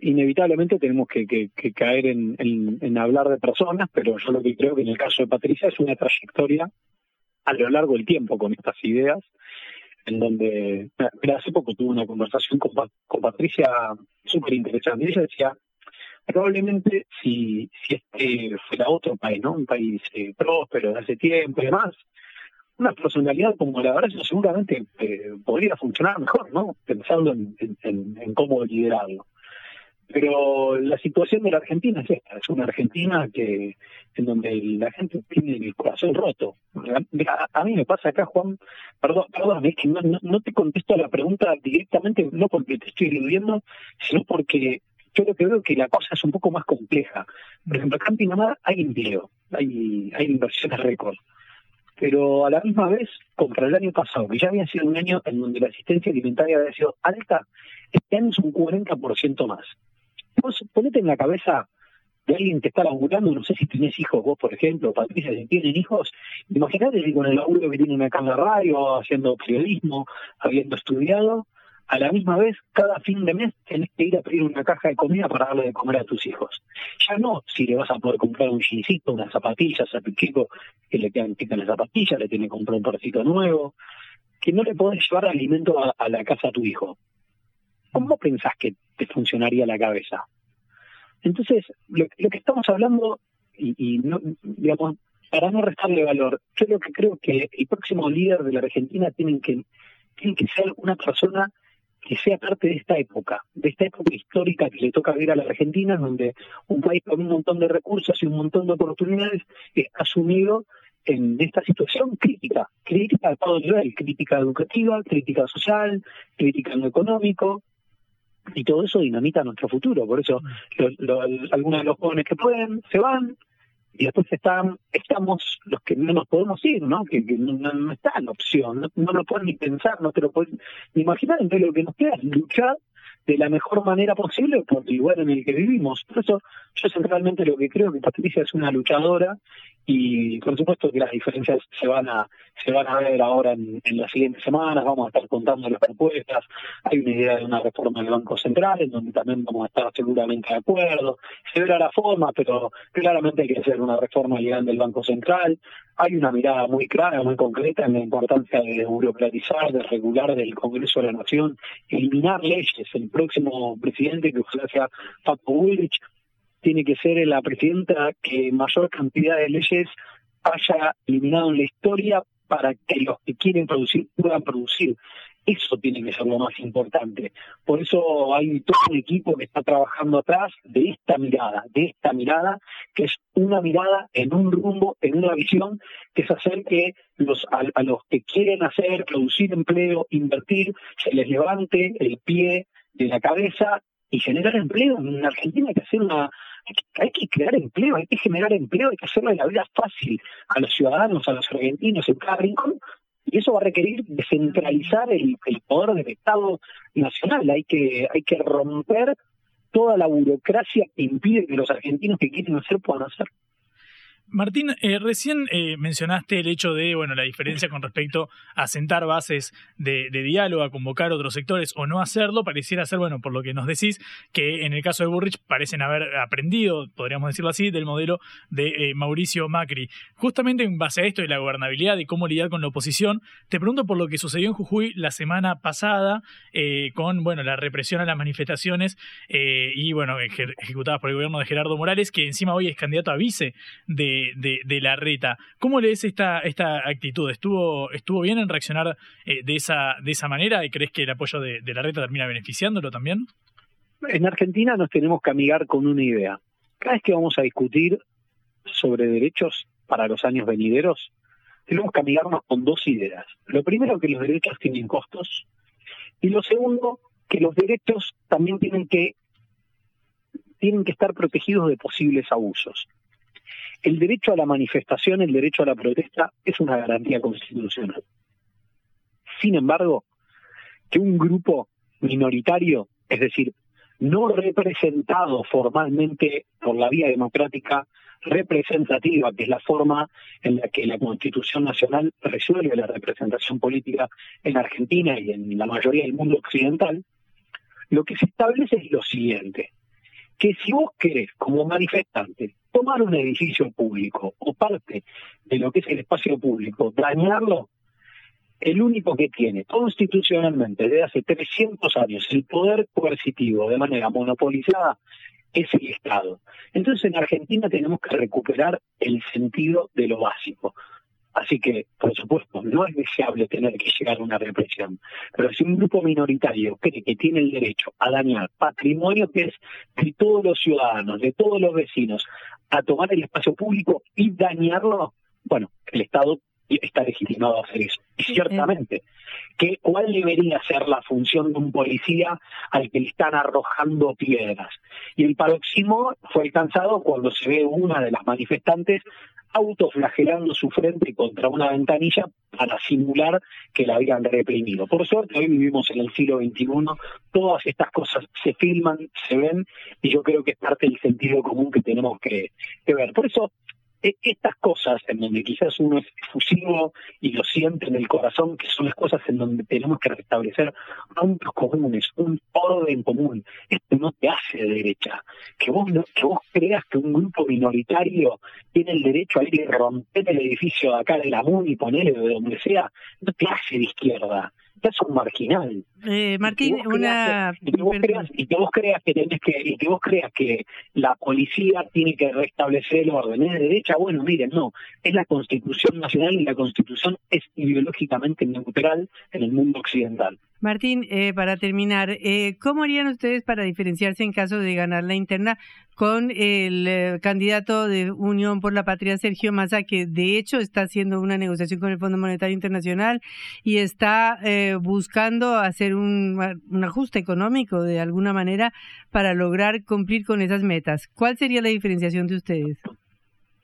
Speaker 4: inevitablemente tenemos que, caer en, en- hablar de personas, pero yo lo que creo que en el caso de Patricia es una trayectoria a lo largo del tiempo con estas ideas, en donde, mira, hace poco tuve una conversación con, con Patricia súper interesante. Ella decía, probablemente si, si este fuera otro país, ¿no? Un país eh, próspero de hace tiempo y demás, una personalidad como la verdad seguramente eh, podría funcionar mejor, ¿no? Pensando en, en- cómo liderarlo. Pero la situación de la Argentina es esta, es una Argentina que en donde la gente tiene el corazón roto. A, a mí me pasa acá, Juan, perdón, perdón, es que no, no, no te contesto la pregunta directamente, no porque te estoy eludiendo, sino porque yo lo que veo que la cosa es un poco más compleja. Por ejemplo, acá en Pinamar hay empleo, hay, hay inversiones récord pero a la misma vez, contra el año pasado, que ya había sido un año en donde la asistencia alimentaria había sido alta, este año es un 40% más. Vos ponete en la cabeza de alguien que está laburando, no sé si tenés hijos vos, por ejemplo, Patricia, si tienen hijos, imagínate si con el laburo que tienen acá en la radio, haciendo periodismo, habiendo estudiado, a la misma vez, cada fin de mes tenés que ir a pedir una caja de comida para darle de comer a tus hijos. Ya no si le vas a poder comprar un jeansito, unas zapatillas a tu chico que le quedan quitas las zapatillas, le tiene que comprar un parcito nuevo, que no le podés llevar alimento a, a la casa a tu hijo. ¿Cómo pensás que te funcionaría la cabeza? Entonces, lo, lo que estamos hablando, y, y no, digamos, para no restarle valor, yo lo que creo que el próximo líder de la Argentina tiene que, tiene que ser una persona que sea parte de esta época, de esta época histórica que le toca vivir a la Argentina, donde un país con un montón de recursos y un montón de oportunidades está sumido en esta situación crítica, crítica a todo nivel, crítica educativa, crítica social, crítica en lo económico, y todo eso dinamita nuestro futuro. Por eso lo- lo- algunos de los jóvenes que pueden se van, y después están estamos los que no nos podemos ir, ¿no? Que, que no está la opción, no, no lo pueden ni pensar, no te lo pueden ni imaginar, entonces lo que nos queda es luchar de la mejor manera posible por el lugar en el que vivimos. Por eso yo centralmente lo que creo que Patricia es una luchadora y por supuesto que las diferencias se van a se van a ver ahora en, en las siguientes semanas, vamos a estar contando las propuestas, hay una idea de una reforma del Banco Central en donde también vamos a estar seguramente de acuerdo, se verá la forma, pero claramente hay que hacer una reforma legal del Banco Central, hay una mirada muy clara, muy concreta en la importancia de burocratizar, de regular del Congreso de la Nación, eliminar leyes, el próximo presidente que ojalá sea Paco Bullrich, tiene que ser la presidenta que mayor cantidad de leyes haya eliminado en la historia para que los que quieren producir puedan producir. Eso tiene que ser lo más importante. Por eso hay todo un equipo que está trabajando atrás de esta mirada, de esta mirada, que es una mirada en un rumbo, en una visión, que es hacer que los, a, los que quieren hacer, producir empleo, invertir, se les levante el pie de la cabeza y generar empleo. En Argentina hay que hacer una, hay que crear empleo, hay que generar empleo, hay que hacerle la vida fácil a los ciudadanos, a los argentinos en cada rincón, y eso va a requerir descentralizar el, poder del Estado nacional. Hay que, hay que romper toda la burocracia que impide que los argentinos que quieren hacer puedan hacer.
Speaker 2: Martín, eh, recién eh, mencionaste el hecho de, bueno, la diferencia con respecto a sentar bases de, diálogo, a convocar otros sectores o no hacerlo, pareciera ser, bueno, por lo que nos decís, que en el caso de Burrich parecen haber aprendido, podríamos decirlo así, del modelo de eh, Mauricio Macri. Justamente en base a esto de la gobernabilidad y cómo lidiar con la oposición, te pregunto por lo que sucedió en Jujuy la semana pasada con, bueno, la represión a las manifestaciones y, bueno, ejecutadas por el gobierno de Gerardo Morales, que encima hoy es candidato a vice de de, la reta. ¿Cómo lees esta, esta actitud? ¿Estuvo, ¿Estuvo bien en reaccionar eh, de, esa, de esa manera y crees que el apoyo de, la reta termina beneficiándolo también?
Speaker 4: En Argentina nos tenemos que amigar con una idea. Cada vez que vamos a discutir sobre derechos para los años venideros, tenemos que amigarnos con dos ideas. Lo primero, que los derechos tienen costos. Y lo segundo, que los derechos también tienen que, tienen que estar protegidos de posibles abusos. El derecho a la manifestación, el derecho a la protesta es una garantía constitucional. Sin embargo, que un grupo minoritario, es decir, no representado formalmente por la vía democrática representativa, que es la forma en la que la Constitución Nacional resuelve la representación política en Argentina y en la mayoría del mundo occidental, lo que se establece es lo siguiente, que si vos querés, como manifestante, tomar un edificio público o parte de lo que es el espacio público, dañarlo, el único que tiene constitucionalmente desde hace 300 años el poder coercitivo de manera monopolizada es el Estado. Entonces en Argentina tenemos que recuperar el sentido de lo básico. Así que, por supuesto, no es deseable tener que llegar a una represión. Pero si un grupo minoritario cree que tiene el derecho a dañar patrimonio que es de todos los ciudadanos, de todos los vecinos, a tomar el espacio público y dañarlo, bueno, el Estado está legitimado a hacer eso. Y ciertamente, que ¿cuál debería ser la función de un policía al que le están arrojando piedras? Y el paroxismo fue alcanzado cuando se ve una de las manifestantes autoflagelando su frente contra una ventanilla para simular que la habían reprimido. Por suerte, hoy vivimos en el siglo XXI, todas estas cosas se filman, se ven, y yo creo que es parte del sentido común que tenemos que, que ver. Por eso, estas cosas en donde quizás uno es efusivo y lo siente en el corazón, que son las cosas en donde tenemos que restablecer puntos comunes, un orden común. Esto no te hace de derecha. Que vos, que vos creas que un grupo minoritario tiene el derecho a ir y romper el edificio de acá de la MUNI y ponerle de donde sea, no te hace de izquierda es un marginal.
Speaker 1: Eh, Martín, una...
Speaker 4: y, que vos creas, y que vos creas que tenés que, y que vos creas que la policía tiene que restablecer el orden. ¿Es de derecha? Bueno, miren, no. Es la Constitución Nacional y la Constitución es ideológicamente neutral en el mundo occidental.
Speaker 1: Martín, eh, para terminar, eh, ¿cómo harían ustedes para diferenciarse en caso de ganar la interna con el eh, candidato de Unión por la Patria, Sergio Massa, que de hecho está haciendo una negociación con el Fondo Monetario Internacional y está buscando hacer un, un ajuste económico de alguna manera para lograr cumplir con esas metas? ¿Cuál sería la diferenciación de ustedes?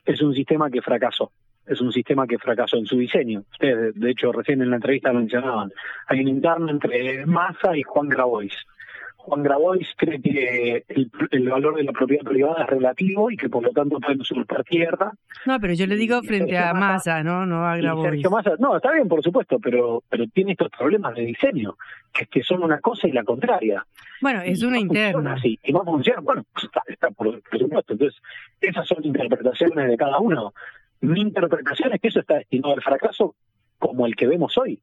Speaker 4: Es un sistema que fracasó es un sistema que fracasó en su diseño. Ustedes, de hecho, recién en la entrevista lo mencionaban. Hay un interno entre Massa y Juan Grabois. Juan Grabois cree que el, valor de la propiedad privada es relativo y que por lo tanto pueden usurpar tierra.
Speaker 1: No, pero yo le digo frente a Massa, ¿no? No a Grabois.
Speaker 4: no, está bien, por supuesto, pero pero tiene estos problemas de diseño, que, que son una cosa y la contraria.
Speaker 1: Bueno, es una interna.
Speaker 4: Y no funciona, bueno, está, está por, por supuesto. Entonces, esas son interpretaciones de cada uno. Mi interpretación es que eso está destinado al fracaso como el que vemos hoy.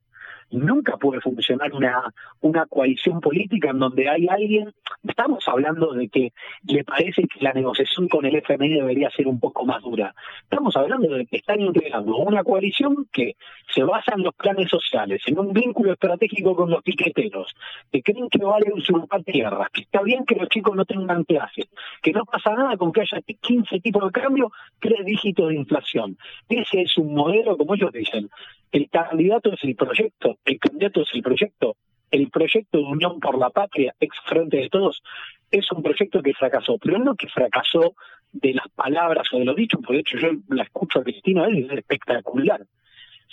Speaker 4: Nunca puede funcionar una, una coalición política en donde hay alguien, estamos hablando de que le parece que la negociación con el FMI debería ser un poco más dura. Estamos hablando de que están integrando una coalición que se basa en los planes sociales, en un vínculo estratégico con los piqueteros, que creen que vale usurpar tierras, que está bien que los chicos no tengan clases, que no pasa nada con que haya 15 tipos de cambio, tres dígitos de inflación. Ese es un modelo, como ellos dicen, el candidato es el proyecto, el candidato es el proyecto, el proyecto de Unión por la Patria, ex Frente de Todos, es un proyecto que fracasó, pero no que fracasó de las palabras o de los dichos, porque de hecho yo la escucho a Cristina es espectacular.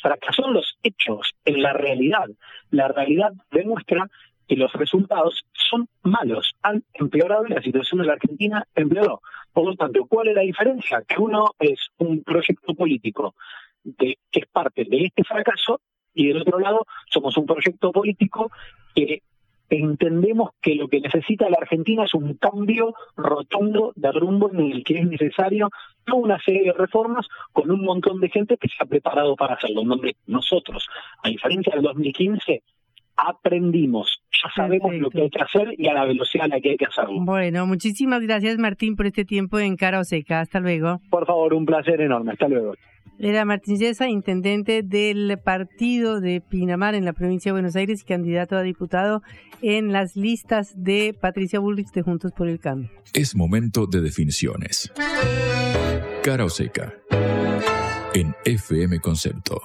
Speaker 4: Fracasó en los hechos, en la realidad. La realidad demuestra que los resultados son malos, han empeorado y la situación de la Argentina empeoró. Por lo tanto, ¿cuál es la diferencia? Que uno es un proyecto político de, que es parte de este fracaso y del otro lado somos un proyecto político que entendemos que lo que necesita la Argentina es un cambio rotundo de rumbo en el que es necesario toda una serie de reformas con un montón de gente que se ha preparado para hacerlo, en donde nosotros, a diferencia del 2015, aprendimos, ya sabemos lo que hay que hacer y a la velocidad a la que hay que hacerlo.
Speaker 1: Bueno, muchísimas gracias Martín por este tiempo en Cara o Seca. Hasta luego.
Speaker 4: Por favor, un placer enorme. Hasta luego.
Speaker 1: Era Martín Yesa, intendente del partido de Pinamar en la provincia de Buenos Aires y candidato a diputado en las listas de Patricia Bullrich de Juntos por el Cambio.
Speaker 3: Es momento de definiciones. Cara o seca. En FM Concepto.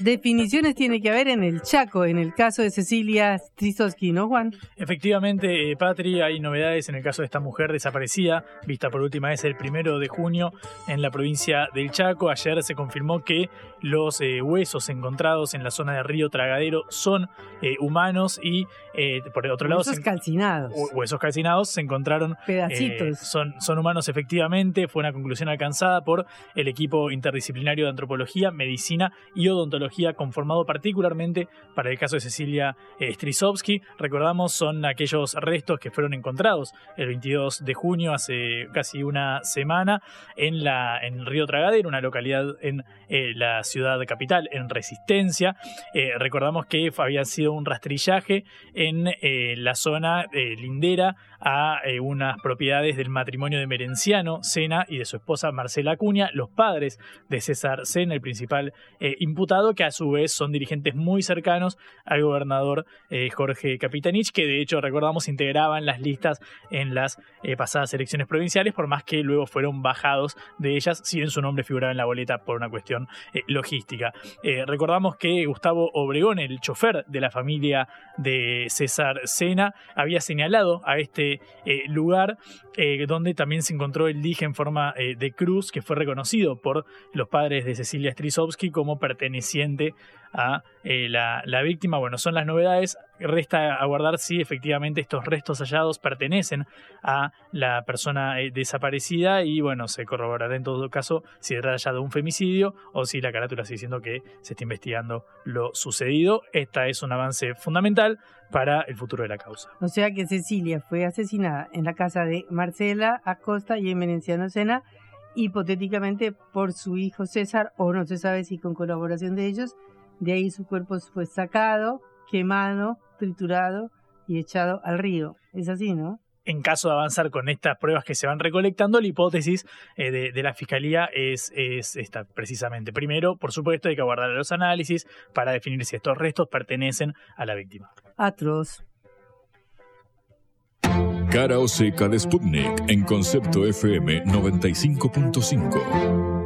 Speaker 1: Definiciones tiene que haber en el Chaco, en el caso de Cecilia Strisowski, ¿no, Juan?
Speaker 2: Efectivamente, eh, Patri, hay novedades en el caso de esta mujer desaparecida, vista por última vez el primero de junio en la provincia del Chaco. Ayer se confirmó que los eh, huesos encontrados en la zona de Río Tragadero son eh, humanos y, por el otro lado.
Speaker 1: Huesos calcinados.
Speaker 2: Huesos calcinados se encontraron.
Speaker 1: Pedacitos.
Speaker 2: son, son humanos, efectivamente. Fue una conclusión alcanzada por el equipo interdisciplinario de antropología, medicina y odontología conformado particularmente para el caso de Cecilia eh, Strisowski. Recordamos, son aquellos restos que fueron encontrados el 22 de junio, hace casi una semana, en, la, en Río Tragadero, una localidad en eh, la ciudad capital, en Resistencia. Eh, recordamos que había sido un rastrillaje en la zona lindera a unas propiedades del matrimonio de Merenciano Sena y de su esposa Marcela Acuña, los padres de César Sena, el principal imputado, que a su vez son dirigentes muy cercanos al gobernador eh, Jorge Capitanich, que de hecho, recordamos, integraban las listas en las eh, pasadas elecciones provinciales, por más que luego fueron bajados de ellas, si bien su nombre figuraba en la boleta por una cuestión eh, logística. recordamos que Gustavo Obregón, el chofer de la familia de César Sena, había señalado a este lugar donde también se encontró el dije en forma de cruz, que fue reconocido por los padres de Cecilia Strisowski como perteneciente a eh, la, víctima. Bueno, son las novedades. Resta aguardar si efectivamente estos restos hallados pertenecen a la persona eh, desaparecida y bueno, se corroborará en todo caso si trata de un femicidio o si la carátula sigue diciendo que se está investigando lo sucedido. Esta es un avance fundamental para el futuro de la causa.
Speaker 1: O sea que Cecilia fue asesinada en la casa de Marcela Acosta y en Menenciano Sena hipotéticamente por su hijo César, o no se sabe si con colaboración de ellos, de ahí su cuerpo fue sacado, quemado, triturado y echado al río. Es así, ¿no?
Speaker 2: En caso de avanzar con estas pruebas que se van recolectando, la hipótesis eh, de, la fiscalía es, es, esta, precisamente. Primero, por supuesto, hay que aguardar los análisis para definir si estos restos pertenecen a la víctima.
Speaker 1: Atroz.
Speaker 3: Cara o seca de Sputnik en concepto FM 95.5.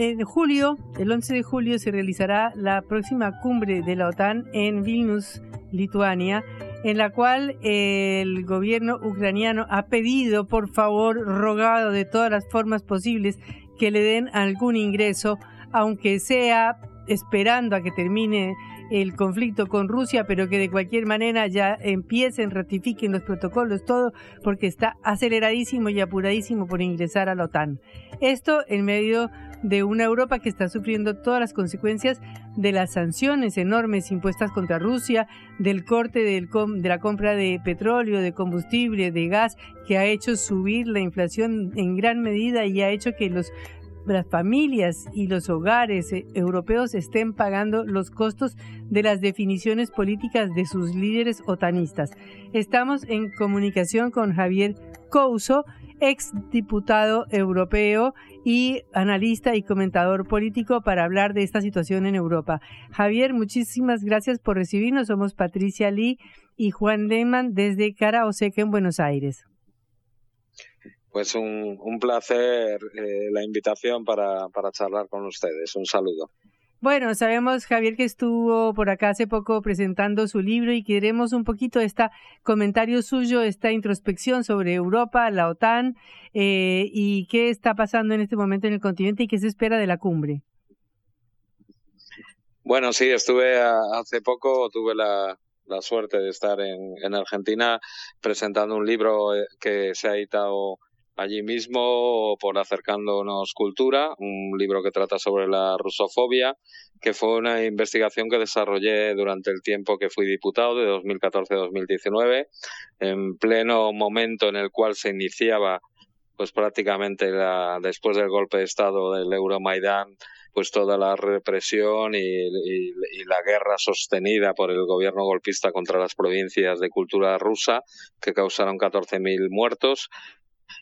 Speaker 1: en julio, el 11 de julio, se realizará la próxima cumbre de la OTAN en Vilnius, Lituania, en la cual el gobierno ucraniano ha pedido, por favor, rogado de todas las formas posibles, que le den algún ingreso, aunque sea esperando a que termine el conflicto con Rusia, pero que de cualquier manera ya empiecen, ratifiquen los protocolos, todo, porque está aceleradísimo y apuradísimo por ingresar a la OTAN. Esto en medio de una Europa que está sufriendo todas las consecuencias de las sanciones enormes impuestas contra Rusia, del corte del de la compra de petróleo, de combustible, de gas, que ha hecho subir la inflación en gran medida y ha hecho que los las familias y los hogares eh, europeos estén pagando los costos de las definiciones políticas de sus líderes otanistas. Estamos en comunicación con Javier Couso, ex diputado europeo y analista y comentador político para hablar de esta situación en Europa. Javier, muchísimas gracias por recibirnos. Somos Patricia Lee y Juan Lehmann desde Caraoseca en Buenos Aires.
Speaker 5: Pues un, un placer eh, la invitación para, para charlar con ustedes. Un saludo.
Speaker 1: Bueno, sabemos, Javier, que estuvo por acá hace poco presentando su libro y queremos un poquito este comentario suyo, esta introspección sobre Europa, la OTAN eh, y qué está pasando en este momento en el continente y qué se espera de la cumbre.
Speaker 5: Bueno, sí, estuve hace poco, tuve la, la suerte de estar en, en Argentina presentando un libro eh, que se ha editado allí mismo por Acercándonos Cultura, un libro que trata sobre la rusofobia, que fue una investigación que desarrollé durante el tiempo que fui diputado, de 2014-2019, en pleno momento en el cual se iniciaba pues prácticamente la, después del golpe de Estado del Euromaidán, pues toda la represión y, y, la guerra sostenida por el gobierno golpista contra las provincias de cultura rusa, que causaron 14.000 muertos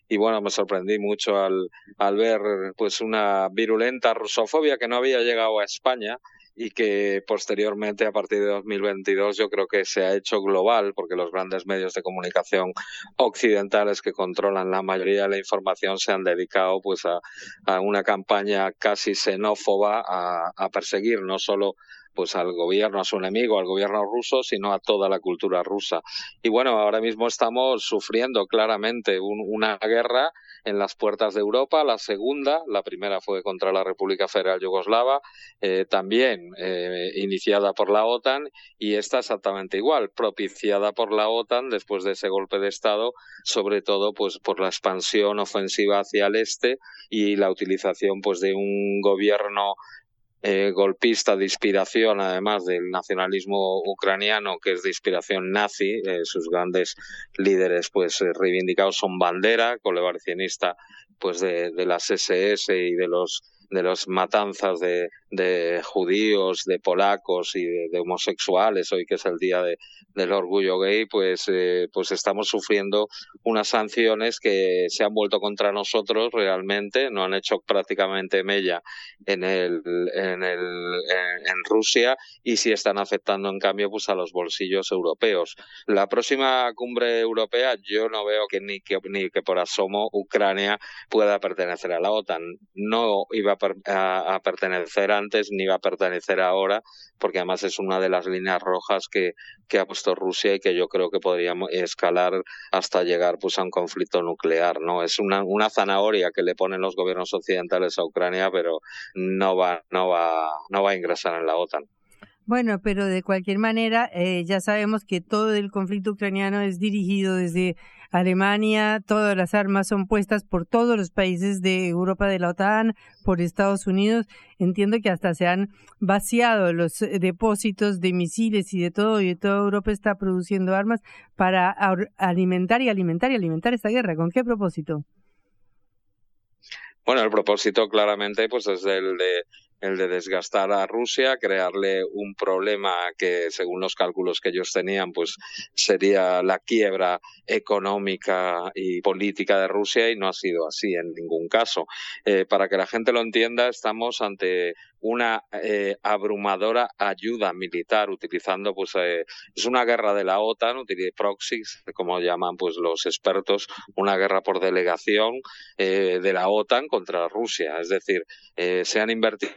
Speaker 5: y bueno, me sorprendí mucho al, al ver pues una virulenta rusofobia que no había llegado a España y que posteriormente, a partir de 2022, yo creo que se ha hecho global, porque los grandes medios de comunicación occidentales que controlan la mayoría de la información se han dedicado pues a, una campaña casi xenófoba a, a perseguir no solo pues al gobierno, a su enemigo, al gobierno ruso, sino a toda la cultura rusa. Y bueno, ahora mismo estamos sufriendo claramente una guerra en las puertas de Europa, la segunda, la primera fue contra la República Federal Yugoslava, eh, también eh, iniciada por la OTAN, y esta exactamente igual, propiciada por la OTAN después de ese golpe de Estado, sobre todo pues por la expansión ofensiva hacia el este y la utilización pues de un gobierno eh, golpista de inspiración, además del nacionalismo ucraniano, que es de inspiración nazi. Eh, sus grandes líderes, pues eh, reivindicados son Bandera, colebarcionista pues de, de las SS y de los de los matanzas de, de judíos, de polacos y de, homosexuales, hoy que es el día de, del orgullo gay, pues, eh, pues estamos sufriendo unas sanciones que se han vuelto contra nosotros realmente, no han hecho prácticamente mella en el, en el, en, Rusia y sí están afectando en cambio pues a los bolsillos europeos. La próxima cumbre europea yo no veo que ni que, ni que por asomo Ucrania pueda pertenecer a la OTAN. No iba a, a pertenecer antes ni va a pertenecer ahora, porque además es una de las líneas rojas que, que ha puesto Rusia y que yo creo que podríamos escalar hasta llegar pues a un conflicto nuclear, ¿no? Es una, una zanahoria que le ponen los gobiernos occidentales a Ucrania, pero no va, no va, no va a ingresar en la OTAN.
Speaker 1: Bueno, pero de cualquier manera, eh, ya sabemos que todo el conflicto ucraniano es dirigido desde Alemania, todas las armas son puestas por todos los países de Europa de la OTAN, por Estados Unidos. Entiendo que hasta se han vaciado los eh, depósitos de misiles y de todo, y toda Europa está produciendo armas para alimentar y alimentar y alimentar esta guerra. ¿Con qué propósito?
Speaker 5: Bueno, el propósito claramente pues es el de el de desgastar a Rusia, crearle un problema que, según los cálculos que ellos tenían, pues sería la quiebra económica y política de Rusia y no ha sido así en ningún caso. Eh, para que la gente lo entienda, estamos ante una eh, abrumadora ayuda militar utilizando pues eh, es una guerra de la OTAN proxies como llaman pues los expertos una guerra por delegación eh, de la OTAN contra Rusia es decir eh, se han invertido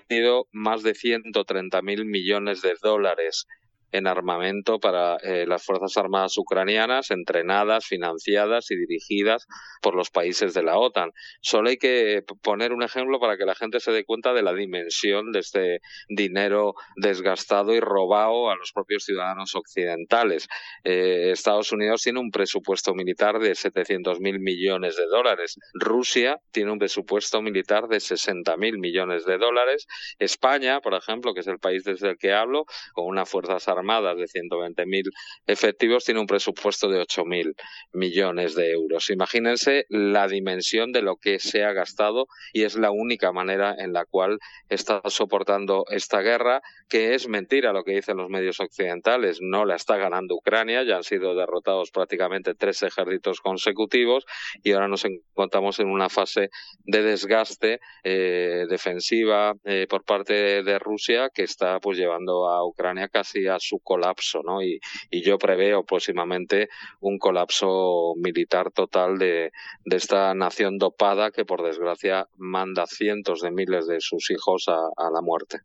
Speaker 5: más de 130 mil millones de dólares en armamento para eh, las Fuerzas Armadas ucranianas, entrenadas, financiadas y dirigidas por los países de la OTAN. Solo hay que poner un ejemplo para que la gente se dé cuenta de la dimensión de este dinero desgastado y robado a los propios ciudadanos occidentales. Eh, Estados Unidos tiene un presupuesto militar de 700.000 millones de dólares. Rusia tiene un presupuesto militar de 60.000 millones de dólares. España, por ejemplo, que es el país desde el que hablo, con unas fuerzas armadas de 120.000 efectivos, tiene un presupuesto de 8.000 millones de euros. Imagínense la dimensión de lo que se ha gastado y es la única manera en la cual está soportando esta guerra, que es mentira lo que dicen los medios occidentales. No la está ganando Ucrania, ya han sido derrotados prácticamente tres ejércitos consecutivos y ahora nos encontramos en una fase de desgaste eh, defensiva eh, por parte de Rusia que está pues llevando a Ucrania casi a su colapso, ¿no? Y, yo preveo próximamente un colapso militar total de, de esta nación dopada que por desgracia manda cientos de miles de sus hijos a, a la muerte.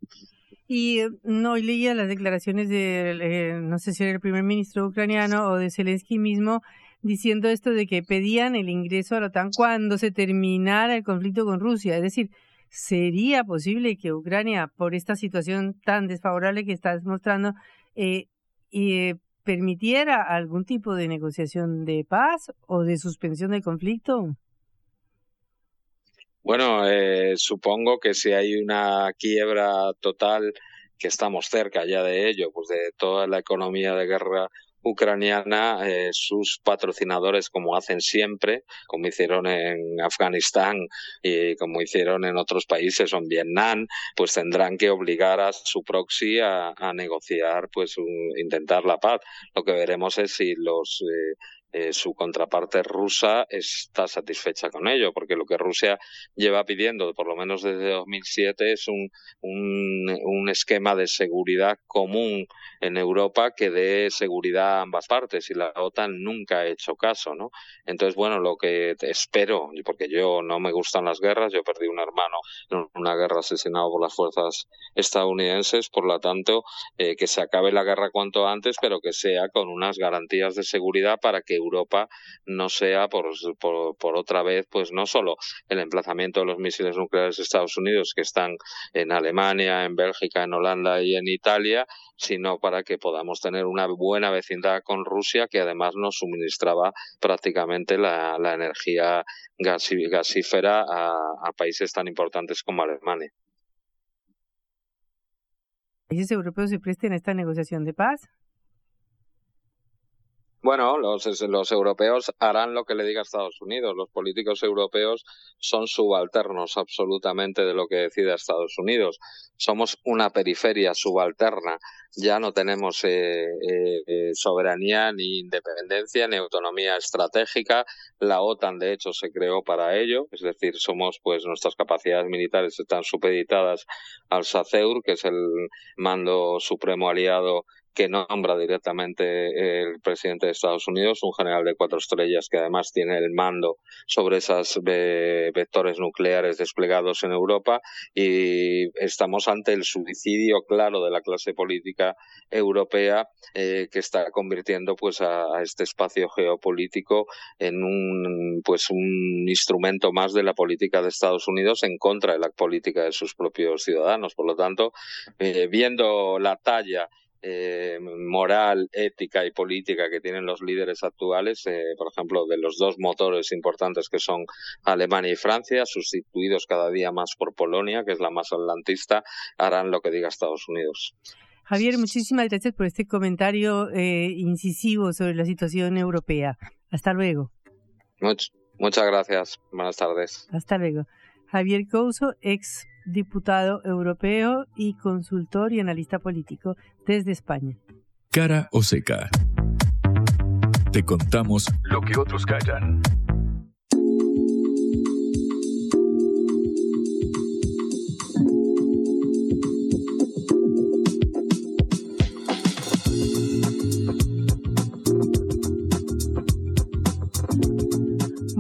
Speaker 1: Y no leía las declaraciones de, eh, no sé si era el primer ministro ucraniano o de Zelensky mismo, diciendo esto de que pedían el ingreso a la OTAN cuando se terminara el conflicto con Rusia. Es decir, ¿sería posible que Ucrania, por esta situación tan desfavorable que estás mostrando, eh, eh, permitiera algún tipo de negociación de paz o de suspensión del conflicto?
Speaker 5: Bueno, eh, supongo que si hay una quiebra total, que estamos cerca ya de ello, pues de toda la economía de guerra ucraniana, eh, sus patrocinadores, como hacen siempre, como hicieron en Afganistán y como hicieron en otros países o en Vietnam, pues tendrán que obligar a su proxy a, negociar, pues intentar la paz. Lo que veremos es si los eh, eh, su contraparte rusa está satisfecha con ello, porque lo que Rusia lleva pidiendo, por lo menos desde 2007, es un, un, un esquema de seguridad común en Europa que dé seguridad a ambas partes y la OTAN nunca ha hecho caso, ¿no? Entonces, bueno, lo que espero, porque yo no me gustan las guerras, yo perdí un hermano en una guerra asesinado por las fuerzas estadounidenses, por lo tanto, eh, que se acabe la guerra cuanto antes, pero que sea con unas garantías de seguridad para que Europa no sea por, por, otra vez, pues no solo el emplazamiento de los misiles nucleares de Estados Unidos que están en Alemania, en Bélgica, en Holanda y en Italia, sino para que podamos tener una buena vecindad con Rusia, que además nos suministraba prácticamente la, energía gasífera a, países tan importantes como Alemania.
Speaker 1: ¿Países europeos se presten a esta negociación de paz?
Speaker 5: Bueno, los, los europeos harán lo que le diga Estados Unidos. Los políticos europeos son subalternos absolutamente de lo que decida Estados Unidos. Somos una periferia subalterna. Ya no tenemos eh, eh, soberanía ni independencia ni autonomía estratégica. La OTAN, de hecho, se creó para ello. Es decir, somos, pues, nuestras capacidades militares están supeditadas al SACEUR, que es el mando supremo aliado que nombra directamente el presidente de Estados Unidos, un general de cuatro estrellas que además tiene el mando sobre esos vectores nucleares desplegados en Europa y estamos ante el suicidio claro de la clase política europea eh, que está convirtiendo pues a, este espacio geopolítico en un pues un instrumento más de la política de Estados Unidos en contra de la política de sus propios ciudadanos. Por lo tanto, eh, viendo la talla eh, moral, ética y política que tienen los líderes actuales, por ejemplo, de los dos motores importantes que son Alemania y Francia, sustituidos cada día más por Polonia, que es la más atlantista, harán lo que diga Estados Unidos.
Speaker 1: Javier, muchísimas gracias por este comentario eh, incisivo sobre la situación europea. Hasta luego.
Speaker 5: Much, muchas gracias. Buenas tardes.
Speaker 1: Hasta luego. Javier Couso, ex diputado europeo y consultor y analista político desde España.
Speaker 3: Cara o seca. Te contamos lo que otros callan.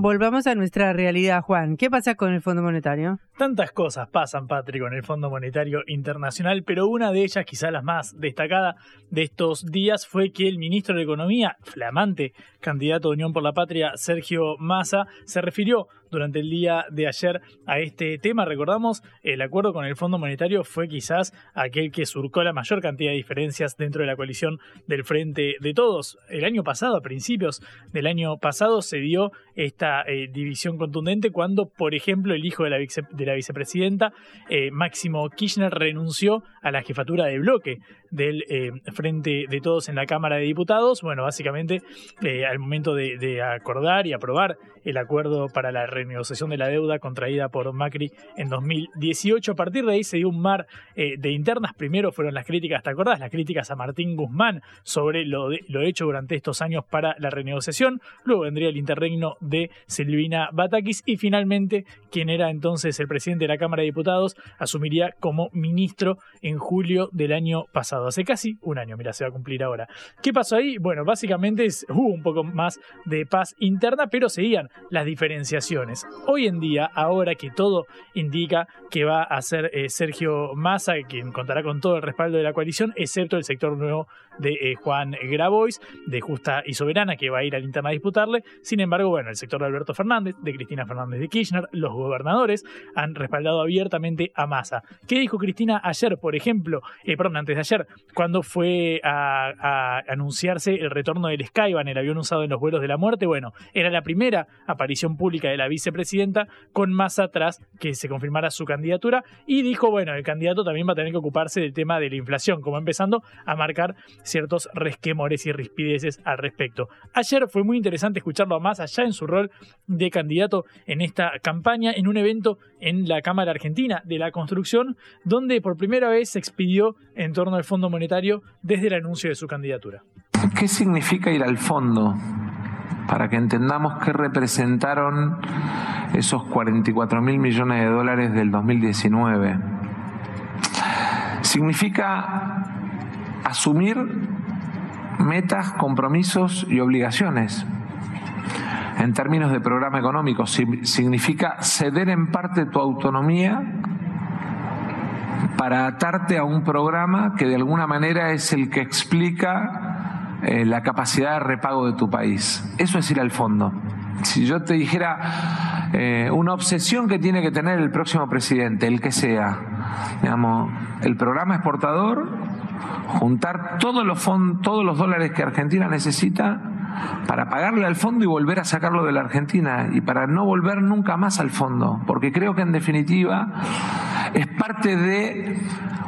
Speaker 1: Volvamos a nuestra realidad, Juan. ¿Qué pasa con el Fondo Monetario?
Speaker 2: Tantas cosas pasan, Patrick, con el Fondo Monetario Internacional, pero una de ellas, quizá la más destacada de estos días, fue que el ministro de Economía, flamante candidato de Unión por la Patria, Sergio Massa, se refirió durante el día de ayer a este tema. Recordamos, el acuerdo con el Fondo Monetario fue quizás aquel que surcó la mayor cantidad de diferencias dentro de la coalición del Frente de Todos. El año pasado, a principios del año pasado, se dio esta eh, división contundente cuando, por ejemplo, el hijo de la, de la vicepresidenta, eh, Máximo Kirchner, renunció a la jefatura de bloque del eh, Frente de Todos en la Cámara de Diputados. Bueno, básicamente al momento de, de acordar y aprobar el acuerdo para la renegociación de la deuda contraída por Macri en 2018. A partir de ahí se dio un mar eh, de internas. Primero fueron las críticas, ¿te acordás? Las críticas a Martín Guzmán sobre lo, lo hecho durante estos años para la renegociación. Luego vendría el interregno de Silvina Batakis y finalmente quien era entonces el presidente de la Cámara de Diputados asumiría como ministro en julio del año pasado. Hace casi un año, mira, se va a cumplir ahora. ¿Qué pasó ahí? Bueno, básicamente hubo un poco más de paz interna, pero seguían las diferenciaciones. Hoy en día, ahora que todo indica que va a ser eh, Sergio Massa, quien contará con todo el respaldo de la coalición, excepto el sector nuevo de eh, Juan Grabois, de Justa y Soberana, que va a ir al interna a disputarle. Sin embargo, bueno, el sector de Alberto Fernández, de Cristina Fernández de Kirchner, los gobernadores han respaldado abiertamente a Massa. ¿Qué dijo Cristina ayer, por ejemplo? Eh, perdón, antes de ayer, cuando fue a, anunciarse el retorno del Skyban, el avión usado en los vuelos de la muerte? Bueno, era la primera aparición pública de la vicepresidenta con Massa atrás que se confirmara su candidatura y dijo, bueno, el candidato también va a tener que ocuparse del tema de la inflación, como empezando a marcar ciertos resquemores y rispideces al respecto. Ayer fue muy interesante escucharlo a Massa ya en su rol de candidato en esta campaña, en un evento en la Cámara Argentina de la Construcción, donde por primera vez se expidió en torno al Fondo Monetario desde el anuncio de su candidatura.
Speaker 6: ¿Qué significa ir al fondo? para que entendamos qué representaron esos 44 mil millones de dólares del 2019. Significa asumir metas, compromisos y obligaciones. En términos de programa económico, significa ceder en parte tu autonomía para atarte a un programa que de alguna manera es el que explica eh, la capacidad de repago de tu país. Eso es ir al fondo. Si yo te dijera eh, una obsesión que tiene que tener el próximo presidente, el que sea, digamos, el programa exportador, juntar todos los, todos los dólares que Argentina necesita para pagarle al fondo y volver a sacarlo de la Argentina y para no volver nunca más al fondo, porque creo que en definitiva es parte de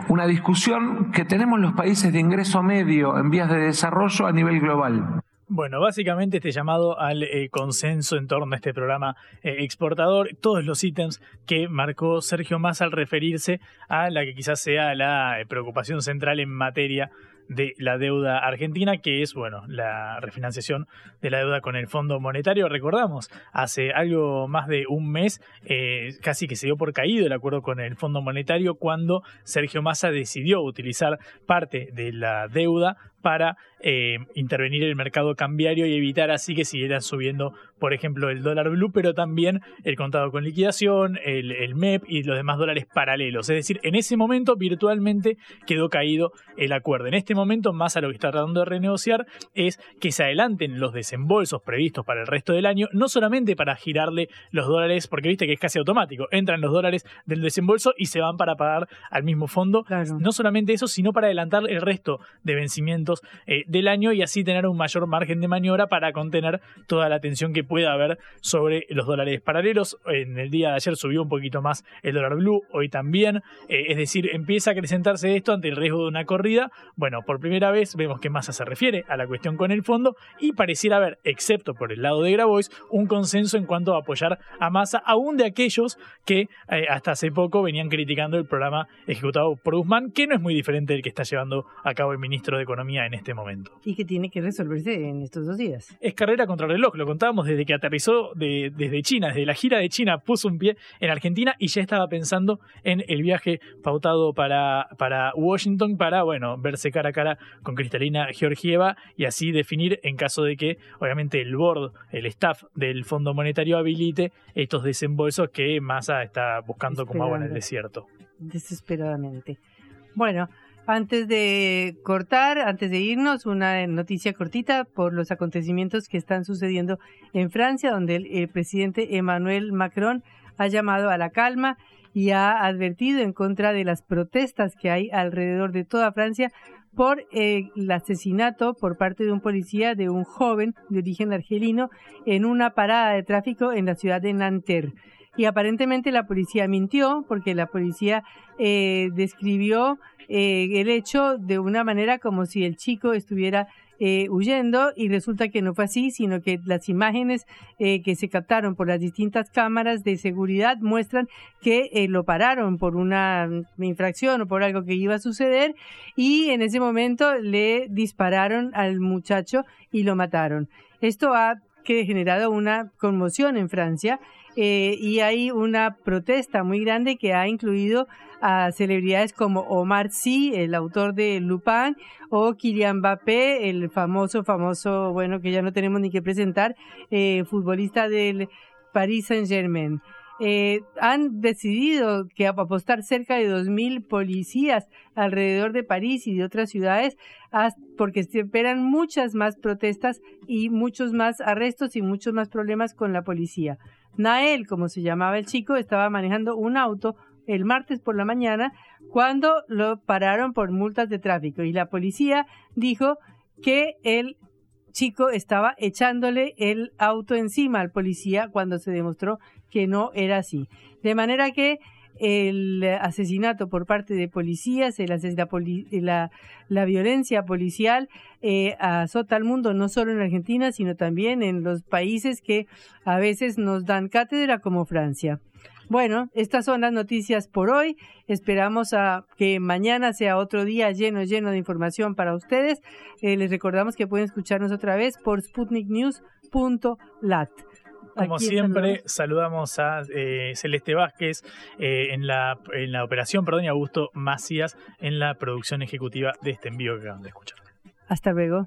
Speaker 6: una discusión que tenemos los países de ingreso medio en vías de desarrollo a nivel global.
Speaker 2: Bueno, básicamente este llamado al eh, consenso en torno a este programa eh, exportador, todos los ítems que marcó Sergio Massa al referirse a la que quizás sea la eh, preocupación central en materia de la deuda argentina, que es, bueno, la refinanciación de la deuda con el Fondo Monetario. Recordamos, hace algo más de un mes, casi que se dio por caído el acuerdo con el Fondo Monetario cuando Sergio Massa decidió utilizar parte de la deuda para eh, intervenir en el mercado cambiario y evitar así que siguiera subiendo, por ejemplo, el dólar blue, pero también el contado con liquidación, el, el, MEP y los demás dólares paralelos. Es decir, en ese momento virtualmente quedó caído el acuerdo. En este momento, más a lo que está tratando de renegociar es que se adelanten los desembolsos previstos para el resto del año, no solamente para girarle los dólares, porque viste que es casi automático, entran los dólares del desembolso y se van para pagar al mismo fondo. No solamente eso, sino para adelantar el resto de vencimientos eh, del año y así tener un mayor margen de maniobra para contener toda la tensión que pueda haber sobre los dólares paralelos. En el día de ayer subió un poquito más el dólar blue, hoy también. Eh, es decir, empieza a acrecentarse esto ante el riesgo de una corrida. Bueno, por primera vez vemos que Massa se refiere a la cuestión con el fondo y pareciera haber, excepto por el lado de Grabois, un consenso en cuanto a apoyar a Massa, aún de aquellos que eh, hasta hace poco venían criticando el programa ejecutado por Guzmán, que no es muy diferente del que está llevando a cabo el ministro de Economía En este momento.
Speaker 1: Y que tiene que resolverse en estos dos días.
Speaker 2: Es carrera contra el reloj, lo contábamos desde que aterrizó de, desde China, desde la gira de China, puso un pie en Argentina y ya estaba pensando en el viaje pautado para, para Washington para, bueno, verse cara a cara con Cristalina Georgieva y así definir en caso de que, obviamente, el board, el staff del Fondo Monetario habilite estos desembolsos que Massa está buscando como agua en el desierto.
Speaker 1: Desesperadamente. Bueno, antes de cortar, antes de irnos, una noticia cortita por los acontecimientos que están sucediendo en Francia, donde el, presidente Emmanuel Macron ha llamado a la calma y ha advertido en contra de las protestas que hay alrededor de toda Francia por eh, el asesinato por parte de un policía de un joven de origen argelino en una parada de tráfico en la ciudad de Nanterre. Y aparentemente la policía mintió porque la policía eh, describió eh, el hecho de una manera como si el chico estuviera eh, huyendo y resulta que no fue así, sino que las imágenes eh, que se captaron por las distintas cámaras de seguridad muestran que eh, lo pararon por una infracción o por algo que iba a suceder y en ese momento le dispararon al muchacho y lo mataron. Esto ha generado una conmoción en Francia y hay una protesta muy grande que ha incluido a celebridades como Omar Sy, el autor de Lupin, o Kylian Mbappé, el famoso, famoso, bueno, que ya no tenemos ni que presentar, eh, futbolista del Paris Saint-Germain. Eh, han decidido que apostar cerca de 2.000 policías alrededor de París y de otras ciudades porque esperan muchas más protestas y muchos más arrestos y muchos más problemas con la policía. Nael, como se llamaba el chico, estaba manejando un auto el martes por la mañana cuando lo pararon por multas de tráfico y la policía dijo que el chico estaba echándole el auto encima al policía cuando se demostró que no era así. De manera que el asesinato por parte de policías, el la, la, violencia policial eh, azota al mundo, no solo en Argentina, sino también en los países que a veces nos dan cátedra como Francia. Bueno, estas son las noticias por hoy. Esperamos a que mañana sea otro día lleno, lleno de información para ustedes. Eh, les recordamos que pueden escucharnos otra vez por sputniknews.lat.
Speaker 2: Como siempre, saludamos a eh, Celeste Vázquez eh, en, la, en la operación, perdón, y Augusto Macías en la producción ejecutiva de este envío que acaban de escuchar.
Speaker 1: Hasta luego.